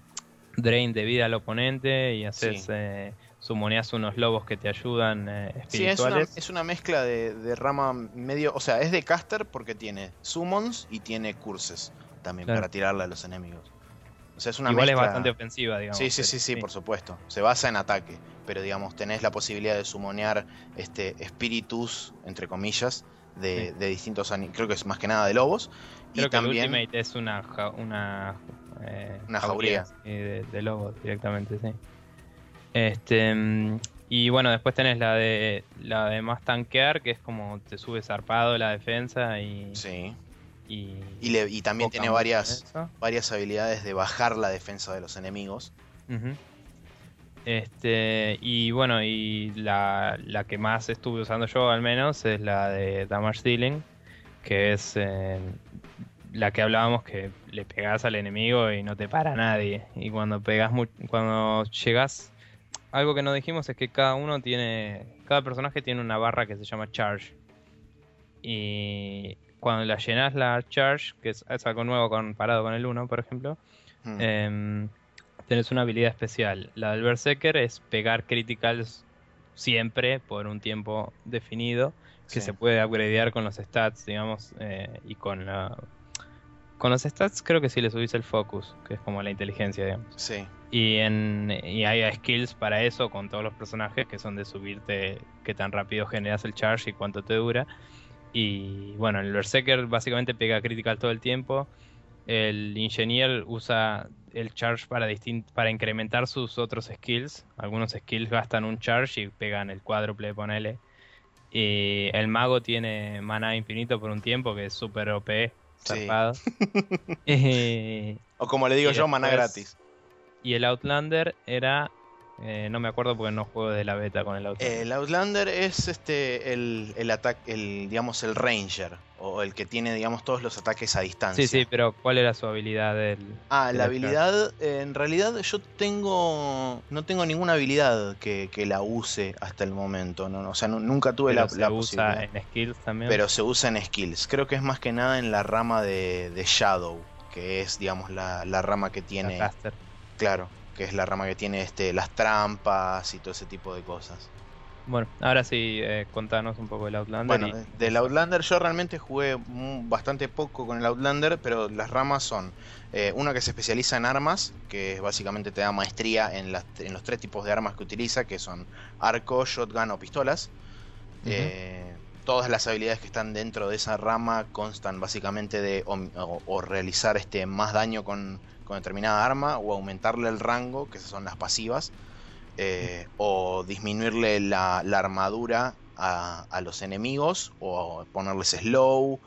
drain de vida al oponente y haces Sí. eh, sumoneas unos lobos que te ayudan eh, Sí, es una, espirituales. es una mezcla de, de rama medio. O sea, es de caster porque tiene summons y tiene curses también Claro. para tirarle a los enemigos. Sea, es una Igual es bastante ofensiva, digamos. Sí, sí, sí, sí, por supuesto. Se basa en ataque. Pero digamos, tenés la posibilidad de sumonear este espíritus, entre comillas, de, Sí. de distintos Creo que es más que nada de lobos. Creo y que también. el Ultimate es una ja- una, eh, Una jauría. de, de lobos directamente, sí. Este y bueno, después tenés la de la de más tanquear, que es como te sube zarpado la defensa y Sí. Y, Y, le- y también tiene varias, varias habilidades de bajar la defensa de los enemigos. Este, y bueno, y la, la que más estuve usando yo al menos es la de Damage Dealing, que es eh, la que hablábamos que le pegás al enemigo y no te para nadie. Y cuando pegas cuando llegas, algo que no dijimos es que cada uno tiene, cada personaje tiene una barra que se llama Charge. Y cuando la llenas la Charge, que es, es algo nuevo comparado con el 1, por ejemplo, Hmm. Tenés una habilidad especial. La del Berserker es pegar criticals siempre por un tiempo definido que Sí. se puede upgradear con los stats, digamos, eh, y con la... Con los stats creo que sí le subís el focus, que es como la inteligencia, digamos. Sí. Y, en, y hay skills para eso con todos los personajes que son de subirte qué tan rápido generas el charge y cuánto te dura. Y bueno, el Berserker básicamente pega critical todo el tiempo. El Ingenier usa el charge para, para incrementar sus otros skills. Algunos skills gastan un charge y pegan el cuádruple, ponele. Y el mago tiene mana infinito por un tiempo, que es súper OP, Sí. zarpado. y, O como le digo yo, después- gratis. y el Outlander era. Eh, no me acuerdo porque no juego de la beta con el Outlander. El Outlander es este el, el ataque, el digamos el Ranger o el que tiene digamos todos los ataques a distancia. sí, sí, pero ¿cuál era su habilidad del.? Ah, la habilidad, eh, en realidad yo tengo, no tengo ninguna habilidad que, que la use hasta el momento, no, o sea, nu- nunca tuve pero la, se la usa posibilidad. en skills también. Pero se usa en skills, creo que es más que nada en la rama de, de Shadow, que es digamos la, la rama que tiene, claro, que es la rama que tiene este las trampas y todo ese tipo de cosas. Bueno, ahora sí, eh, contanos un poco del Outlander. Bueno, y- de- del Outlander yo realmente jugué bastante poco con el Outlander, pero las ramas son eh, una que se especializa en armas, que básicamente te da maestría en, las, en los tres tipos de armas que utiliza, que son arco, shotgun o pistolas. Eh, todas las habilidades que están dentro de esa rama constan básicamente de o, o- o realizar este, más daño con, determinada arma o aumentarle el rango, que son las pasivas, eh, o disminuirle la, armadura a, los enemigos o ponerles slow,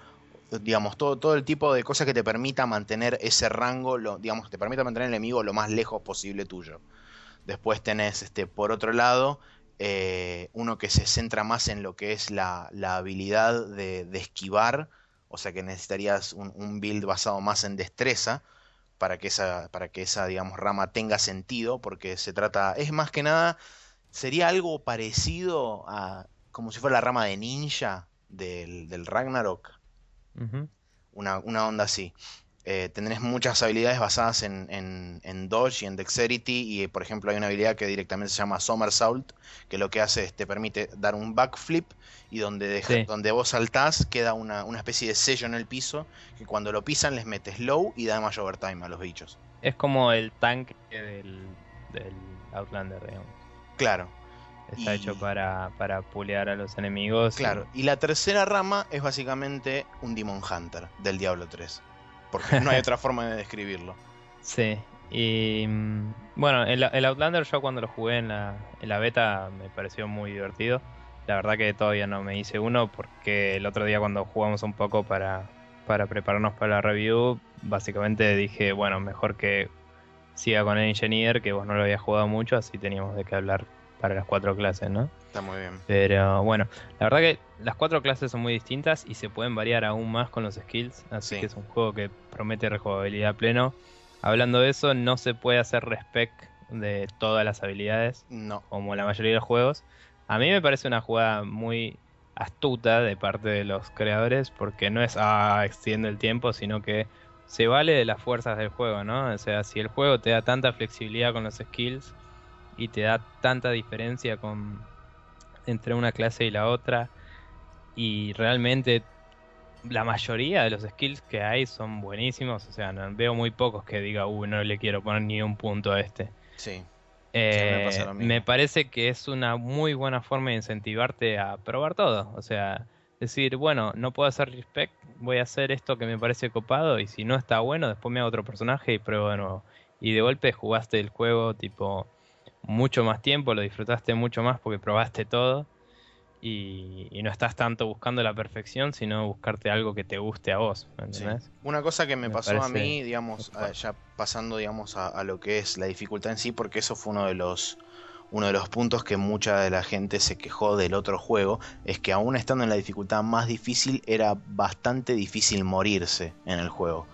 digamos, todo, todo el tipo de cosas que te permita mantener ese rango, digamos, te permita mantener el enemigo lo más lejos posible tuyo. Después tenés, este, por otro lado, eh, uno que se centra más en lo que es la, habilidad de, de esquivar, o sea que necesitarías un, un build basado más en destreza para que esa, para que esa, digamos, rama tenga sentido, porque se trata, es más que nada, sería algo parecido a, como si fuera la rama de ninja del, del Ragnarok, una, una onda así. Eh, tenés muchas habilidades basadas en, en, en Dodge y en Dexterity. Y eh, por ejemplo, hay una habilidad que directamente se llama Somersault, que lo que hace es te permite dar un backflip y donde, deja- Sí. donde vos saltás queda una, una especie de sello en el piso que cuando lo pisan les metes slow y damage overtime a los bichos. Es como el tanque del, del Outlander, digamos. Claro, Está Y- hecho para, para pulear a los enemigos. y- claro. Y la tercera rama es básicamente un Demon Hunter del Diablo 3. Porque no hay otra forma de describirlo. Sí. Y mm, bueno, el, el Outlander yo cuando lo jugué en la, en la beta me pareció muy divertido. La verdad que todavía no me hice uno porque el otro día cuando jugamos un poco para, para prepararnos para la review, básicamente dije, bueno, mejor que siga con el Engineer, que vos no lo habías jugado mucho, así teníamos de qué hablar para las cuatro clases, ¿no? Está muy bien. Pero bueno, la verdad que las cuatro clases son muy distintas y se pueden variar aún más con los skills, así Sí. que es un juego que promete rejugabilidad pleno. Hablando de eso, no se puede hacer respec de todas las habilidades, No. como la mayoría de los juegos. A mí me parece una jugada muy astuta de parte de los creadores, porque no es, ah, extiende el tiempo, sino que se vale de las fuerzas del juego, ¿no? O sea, si el juego te da tanta flexibilidad con los skills y te da tanta diferencia con entre una clase y la otra, y realmente la mayoría de los skills que hay son buenísimos, o sea, no, veo muy pocos que diga, uy, no le quiero poner ni un punto a este. Sí. Eh, me me parece que es una muy buena forma de incentivarte a probar todo. O sea, decir, bueno, no puedo hacer respect, voy a hacer esto que me parece copado y si no está bueno, después me hago otro personaje y pruebo de nuevo. Y de golpe jugaste el juego tipo mucho más tiempo, lo disfrutaste mucho más porque probaste todo y, y no estás tanto buscando la perfección, sino buscarte algo que te guste a vos. ¿me Sí. Una cosa que me, Me pasó a mí, digamos, a- ya pasando, digamos, a, a lo que es la dificultad en sí, porque eso fue uno de los uno de los puntos que mucha de la gente se quejó del otro juego, es que aún estando en la dificultad más difícil, era bastante difícil morirse en el juego.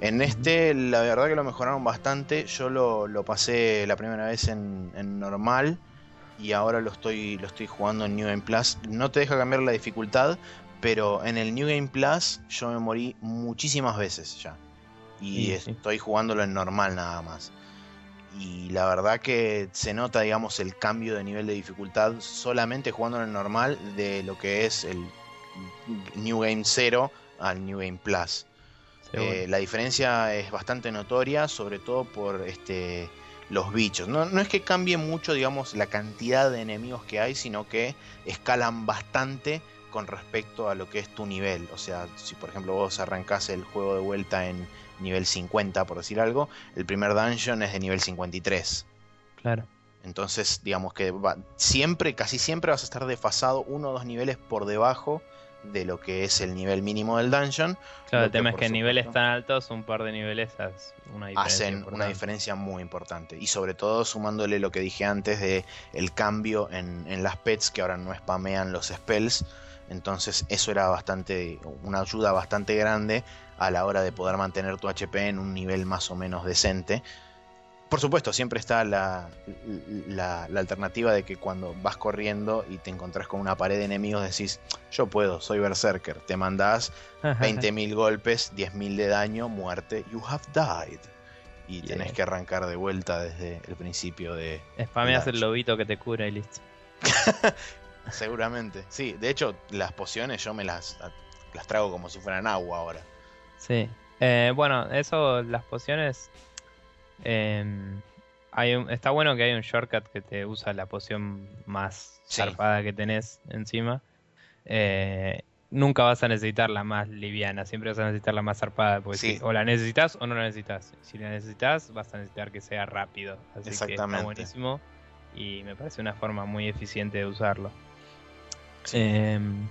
En este, la verdad que lo mejoraron bastante. Yo lo, lo pasé la primera vez en, en normal y ahora lo estoy, lo estoy jugando en New Game Plus. No te deja cambiar la dificultad, pero en el New Game Plus yo me morí muchísimas veces ya. Y sí. estoy jugándolo en normal nada más. Y la verdad que se nota, digamos, el cambio de nivel de dificultad solamente jugándolo en normal de lo que es el New Game 0 al New Game Plus. Eh, la diferencia es bastante notoria, sobre todo por este los bichos. No, no es que cambie mucho, digamos, la cantidad de enemigos que hay, sino que escalan bastante con respecto a lo que es tu nivel. O sea, si por ejemplo vos arrancás el juego de vuelta en nivel 50, por decir algo, el primer dungeon es de nivel 53. claro. Entonces, digamos que va- siempre, casi siempre vas a estar desfasado uno o dos niveles por debajo de lo que es el nivel mínimo del dungeon. Claro, el que tema es que en niveles tan altos, un par de niveles hace una diferencia. hacen una diferencia muy importante. Y sobre todo sumándole lo que dije antes de el cambio en, en las pets que ahora no spamean los spells. Entonces eso era bastante una ayuda bastante grande a la hora de poder mantener tu HP en un nivel más o menos decente. Por supuesto, siempre está la, la, la alternativa de que cuando vas corriendo y te encontrás con una pared de enemigos decís, yo puedo, soy berserker. Te mandás 20.000 golpes, 10.000 de daño, muerte, you have died. Y Yeah. tenés que arrancar de vuelta desde el principio de... Spameas el lobito que te cura y listo. Seguramente. Sí, de hecho, las pociones yo me las, las trago como si fueran agua ahora. Sí. Eh, bueno, eso, las pociones. Em, hay un- está bueno que hay un shortcut que te usa la poción más Sí. zarpada que tenés encima. Eh, nunca vas a necesitar la más liviana, siempre vas a necesitar la más zarpada. Porque Sí. si- o la necesitas o no la necesitas. Si la necesitas, vas a necesitar que sea rápido. Así que Exactamente. está buenísimo. Y me parece una forma muy eficiente de usarlo. Sí. Em,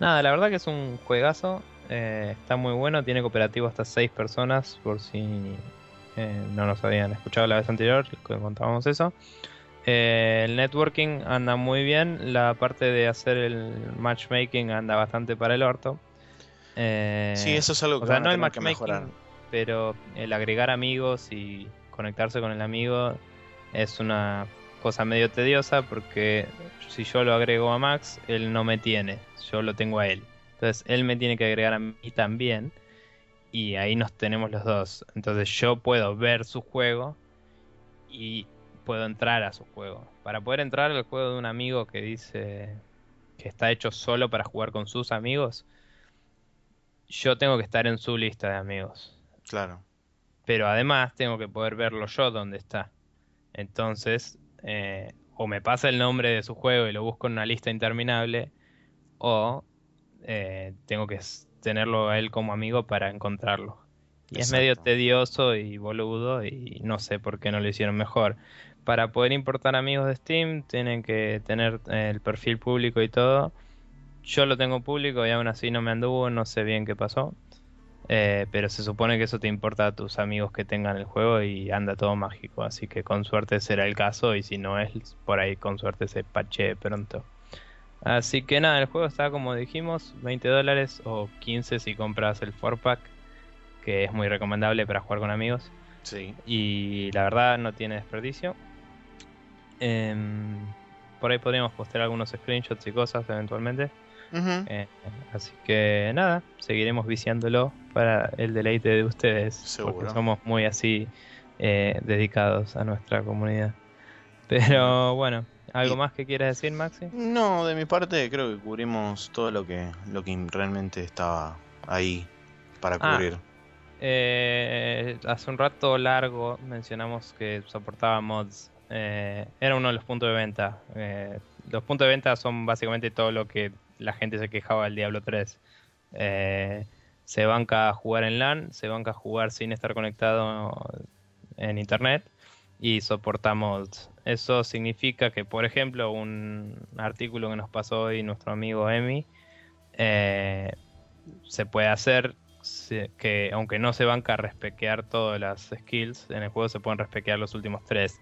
nada, la verdad que es un juegazo. eh, está muy bueno. Tiene cooperativo hasta 6 personas. Por si eh, no nos habían escuchado la vez anterior, contábamos eso. Eh, el networking anda muy bien. La parte de hacer el matchmaking anda bastante para el orto. Eh, sí, eso es algo que o sea, no el que pero el agregar amigos y conectarse con el amigo es una cosa medio tediosa porque si yo lo agrego a Max, él no me tiene, yo lo tengo a él. Entonces él me tiene que agregar a mí también y ahí nos tenemos los dos. Entonces yo puedo ver su juego y puedo entrar a su juego. Para poder entrar al juego de un amigo que dice que está hecho solo para jugar con sus amigos, yo tengo que estar en su lista de amigos. Claro. Pero además tengo que poder verlo yo donde está. Entonces, eh, o me pasa el nombre de su juego y lo busco en una lista interminable, o eh, tengo que tenerlo a él como amigo para encontrarlo. Y es medio tedioso y boludo y no sé por qué no lo hicieron mejor. Para poder importar amigos de Steam tienen que tener eh, el perfil público y todo. Yo lo tengo público y aún así no me anduvo, no sé bien qué pasó. Eh, pero se supone que eso te importa a tus amigos que tengan el juego y anda todo mágico. Así que con suerte será el caso y si no es, por ahí con suerte se pache pronto. Así que nada, el juego está como dijimos, 20 dólares o 15 si compras el 4-pack, que es muy recomendable para jugar con amigos. Sí. Y la verdad no tiene desperdicio. Em, por ahí podríamos postear algunos screenshots y cosas eventualmente. Eh, así que nada, seguiremos viciándolo para el deleite de ustedes. Seguro. Porque somos muy así eh, dedicados a nuestra comunidad. Pero bueno, ¿algo Y- más que quieras decir, Maxi? No, de mi parte creo que cubrimos todo lo que, lo que realmente estaba ahí para Ah. cubrir. Eh, hace un rato largo mencionamos que soportaba mods. Eh, era uno de los puntos de venta. Eh, los puntos de venta son básicamente todo lo que la gente se quejaba del Diablo 3. Eh, se banca a jugar en LAN, se banca a jugar sin estar conectado en internet y soporta mods. Eso significa que, por ejemplo, un artículo que nos pasó hoy nuestro amigo Emi, eh, se puede hacer que aunque no se banca respequear todas las skills, en el juego se pueden respequear los últimos tres.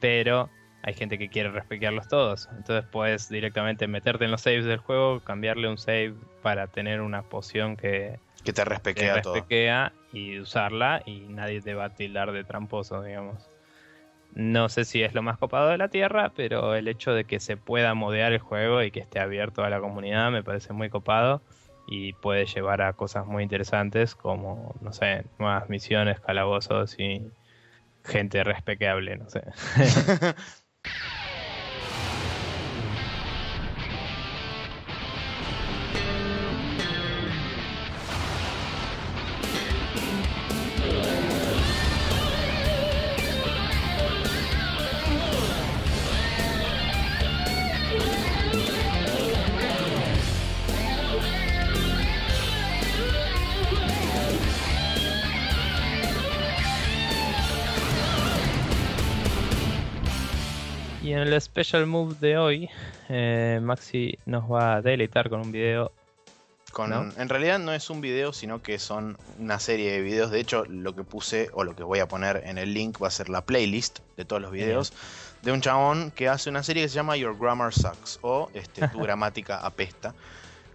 Pero hay gente que quiere respequearlos todos. Entonces puedes directamente meterte en los saves del juego, cambiarle un save para tener una poción que Que te te respequea todo. respequea y usarla y nadie te va a tildar de tramposo, digamos. No sé si es lo más copado de la Tierra, pero el hecho de que se pueda modear el juego y que esté abierto a la comunidad me parece muy copado y puede llevar a cosas muy interesantes como, no sé, nuevas misiones, calabozos y gente respequeable, no sé. en el Special Move de hoy, eh, Maxi nos va a deleitar con un video. Con, ¿No? En realidad no es un video, sino que son una serie de videos. De hecho, lo que puse o lo que voy a poner en el link va a ser la playlist de todos los videos de un chabón que hace una serie que se llama Your Grammar Sucks o este, Tu gramática apesta.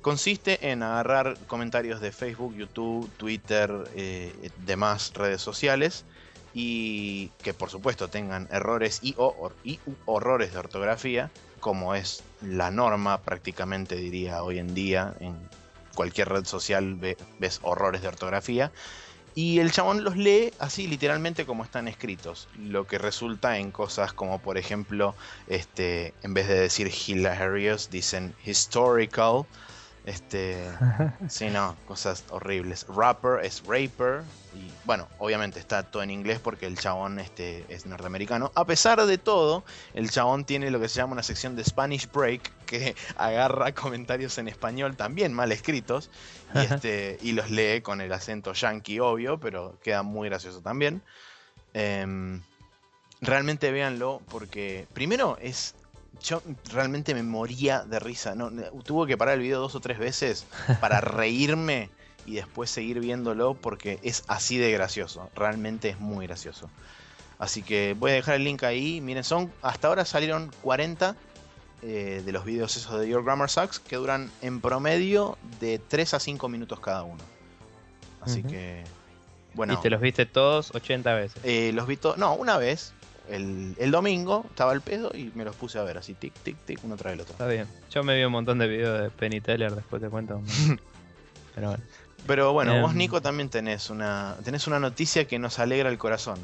Consiste en agarrar comentarios de Facebook, YouTube, Twitter, eh, demás redes sociales y que por supuesto tengan errores y, o, y horrores de ortografía, como es la norma prácticamente diría hoy en día en cualquier red social ve- ves horrores de ortografía. Y el chabón los lee así literalmente como están escritos, lo que resulta en cosas como por ejemplo, este, en vez de decir hilarious, dicen historical, este, sí, no, cosas horribles. Rapper es raper, y bueno, obviamente está todo en inglés porque el chabón este, es norteamericano. A pesar de todo, el chabón tiene lo que se llama una sección de Spanish Break que agarra comentarios en español también mal escritos y, este, y los lee con el acento yankee, obvio, pero queda muy gracioso también. Em, realmente véanlo porque primero es... Yo realmente me moría de risa. No, tuve que parar el video dos o tres veces para reírme y después seguir viéndolo porque es así de gracioso. Realmente es muy gracioso. Así que voy a dejar el link ahí. Miren, son hasta ahora salieron 40 eh, de los videos esos de Your Grammar Sucks que duran en promedio de 3 a 5 minutos cada uno. Así que, bueno, Y te los viste todos 80 veces. eh, los vi todos. No, una vez, el, el domingo, estaba el pedo y me los puse a ver así, tic, tic, tic, uno tras el otro. Está bien. Yo me vi un montón de videos de Penny Teller, después te cuento. Pero bueno. Pero bueno, vos Em. Nico también tenés una, tenés una noticia que nos alegra el corazón.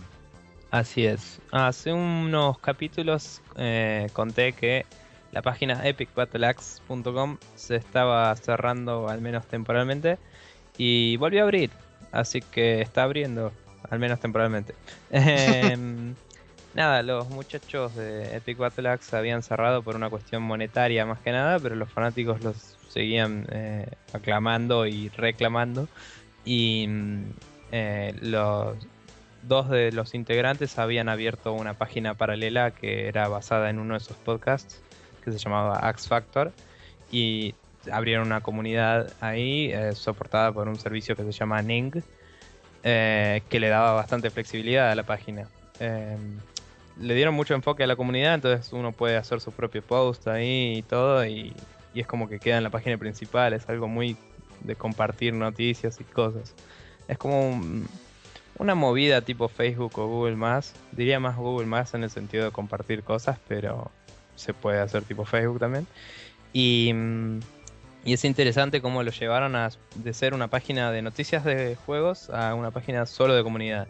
Así es. Hace unos capítulos eh, conté que la página epicbattleaxe.com se estaba cerrando al menos temporalmente y volvió a abrir. Así que está abriendo, al menos temporalmente. Em, nada, los muchachos de Epic Battle Axe habían cerrado por una cuestión monetaria más que nada, pero los fanáticos los seguían eh, aclamando y reclamando. Y mm, eh, los dos de los integrantes habían abierto una página paralela que era basada en uno de esos podcasts que se llamaba Axe Factor y abrieron una comunidad ahí eh, soportada por un servicio que se llama Ning que le daba bastante flexibilidad a la página. Eh, le dieron mucho enfoque a la comunidad, entonces uno puede hacer su propio post ahí y todo y, y es como que queda en la página principal, es algo muy de compartir noticias y cosas. Es como un- una movida tipo Facebook o Google Más. Diría más Google Más en el sentido de compartir cosas, pero se puede hacer tipo Facebook también. Y, mm, y es interesante cómo lo llevaron a, de ser una página de noticias de juegos a una página solo de comunidad.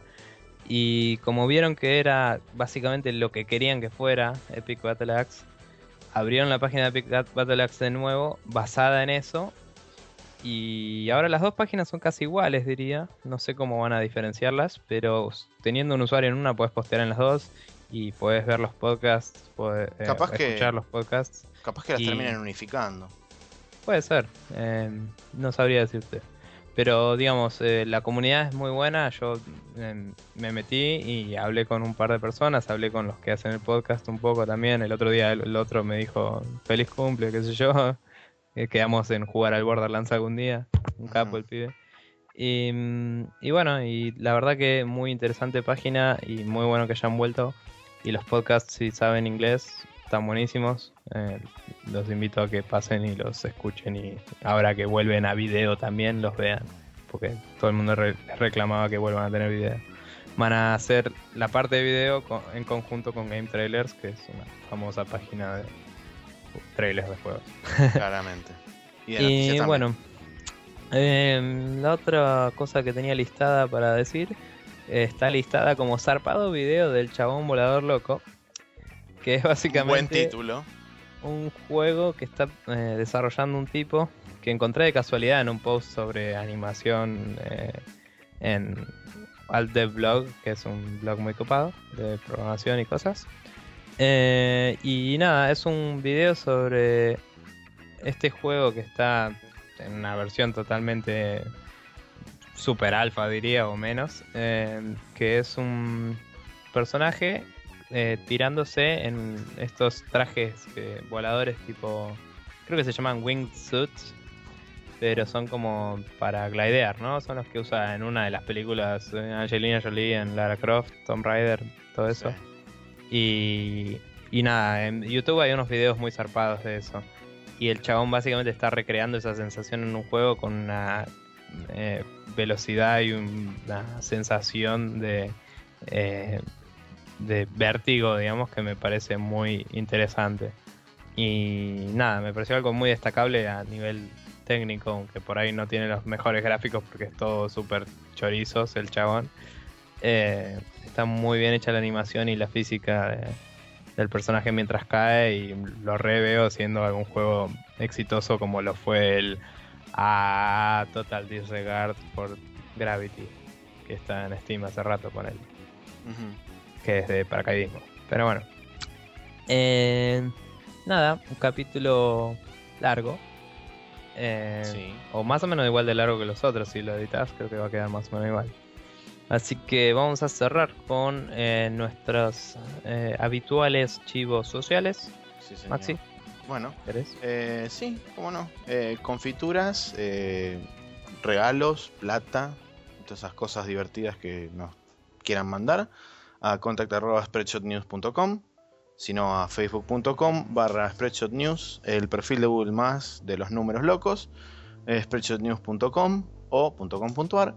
Y como vieron que era básicamente lo que querían que fuera Epic Battle Axe, abrieron la página de Epic Battle Axe de nuevo, basada en eso. Y ahora las dos páginas son casi iguales, diría. No sé cómo van a diferenciarlas, pero teniendo un usuario en una puedes postear en las dos y puedes ver los podcasts, puedes eh, que- escuchar los podcasts. Capaz que las Y- terminen unificando. Puede ser, eh, no sabría decirte. Pero digamos, eh, la comunidad es muy buena. Yo eh, me metí y hablé con un par de personas, hablé con los que hacen el podcast un poco también. El otro día el, el otro me dijo feliz cumple, qué sé yo. Eh, quedamos en jugar al Borderlands algún día. Un capo el pibe. Y, mm, y bueno, y la verdad que muy interesante página y muy bueno que hayan vuelto. Y los podcasts, si saben inglés, están buenísimos. Eh, los invito a que pasen y los escuchen y ahora que vuelven a video también los vean. Porque todo el mundo re- reclamaba que vuelvan a tener video. Van a hacer la parte de video en conjunto con Game Trailers, que es una famosa página de trailers de juegos. Claramente. Y, de bueno, em, la otra cosa que tenía listada para decir eh, está listada como zarpado video del chabón volador loco, que es buen básicamente título. un juego que está eh, desarrollando un tipo que encontré de casualidad en un post sobre animación eh, en Altdev Blog, que es un blog muy copado de programación y cosas. Eh, y nada, es un video sobre este juego que está en una versión totalmente super alfa, diría, o menos, eh, que es un personaje eh, tirándose en estos trajes eh, voladores tipo, creo que se llaman winged suits, pero son como para glidear, ¿no? Son los que usa en una de las películas eh, Angelina Jolie, en Lara Croft, Tomb Raider, todo eso. Y, y nada, en YouTube hay unos videos muy zarpados de eso. Y el chabón básicamente está recreando esa sensación en un juego con una eh, velocidad y un- una sensación de, eh, de vértigo, digamos, que me parece muy interesante. Y nada, me pareció algo muy destacable a nivel técnico, aunque por ahí no tiene los mejores gráficos porque es todo súper chorizos el chabón. Eh, está muy bien hecha la animación y la física de- del personaje mientras cae y lo re veo siendo algún juego exitoso como lo fue el a Total Disregard por Gravity, que está en Steam hace rato con él. Que es de paracaidismo. Pero bueno. Eh, nada, un capítulo largo. Eh, Sí. O más o menos igual de largo que los otros, si lo editas, creo que va a quedar más o menos igual. Así que vamos a cerrar con eh, nuestros eh, habituales chivos sociales. Sí, señor. Maxi, Bueno, ¿querés? eh, sí, cómo no. Eh, confituras, eh, regalos, plata, todas esas cosas divertidas que nos quieran mandar a contact.spreadshotnews.com sino a facebook.com barra spreadshotnews, el perfil de Google más de los números locos, eh, spreadshotnews.com o .com.ar.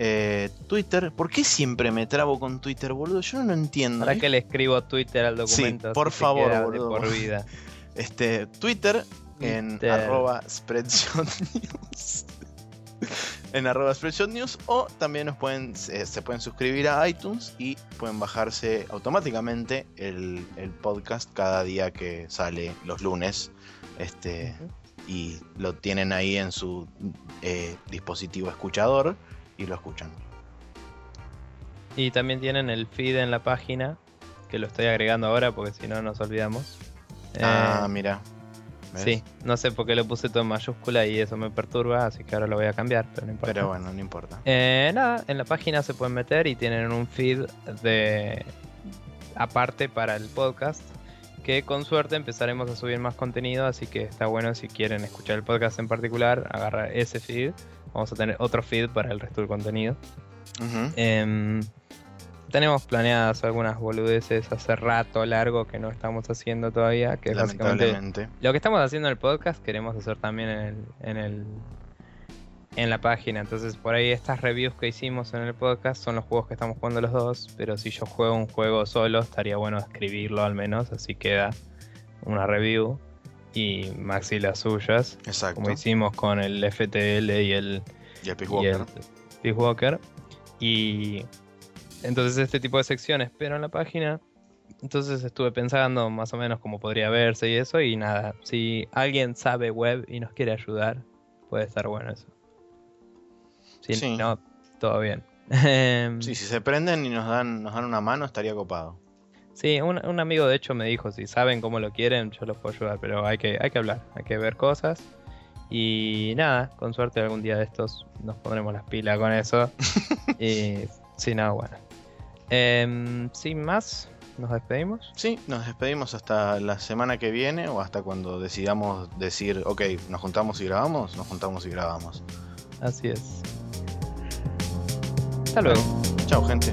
Eh, Twitter, ¿por qué siempre me trabo con Twitter, boludo? Yo no entiendo. ¿Para ¿eh? que le escribo Twitter al Sí, documento? por así se favor, boludo. por vida. Este, Twitter en Twitter. arroba spreadshotnews. en arroba Spreadshot News o también nos pueden, se, se pueden suscribir a iTunes y pueden bajarse automáticamente el, el podcast cada día que sale los lunes. Este, y lo tienen ahí en su eh, dispositivo escuchador y lo escuchan. Y también tienen el feed en la página, que lo estoy agregando ahora porque si no nos olvidamos. Ah, Eh, mira. ¿ves? sí, no sé por qué lo puse todo en mayúscula y eso me perturba, así que ahora lo voy a cambiar, pero no importa. Pero bueno, no importa. Eh, nada, en la página se pueden meter y tienen un feed de aparte para el podcast. Que con suerte empezaremos a subir más contenido, así que está bueno si quieren escuchar el podcast en particular, agarrar ese feed. Vamos a tener otro feed para el resto del contenido. Tenemos planeadas algunas boludeces hace rato largo que no estamos haciendo todavía, que Lamentablemente. lo que estamos haciendo en el podcast queremos hacer también en el, en el en la página. Entonces por ahí estas reviews que hicimos en el podcast son los juegos que estamos jugando los dos. Pero si yo juego un juego solo, estaría bueno escribirlo al menos. Así queda una review. Y Maxi las suyas. Exacto. Como hicimos con el FTL y el, Y el Peace y el Walker. Peace Walker. Y entonces este tipo de secciones, pero en la página. Entonces estuve pensando más o menos cómo podría verse y eso. Y nada, si alguien sabe web y nos quiere ayudar, puede estar bueno eso. Si Sí. no, todo bien. Em, Sí, si se prenden y nos dan, nos dan una mano, estaría copado. Sí, un, un amigo de hecho me dijo, si saben cómo lo quieren, yo los puedo ayudar, pero hay que, hay que hablar, hay que ver cosas. Y nada, con suerte algún día de estos nos pondremos las pilas con eso. y sí, nada, bueno. Em, sin más, nos despedimos. Sí, nos despedimos hasta la semana que viene o hasta cuando decidamos decir, ok, nos juntamos y grabamos, nos juntamos y grabamos. Así es. Hasta luego. Chao, gente.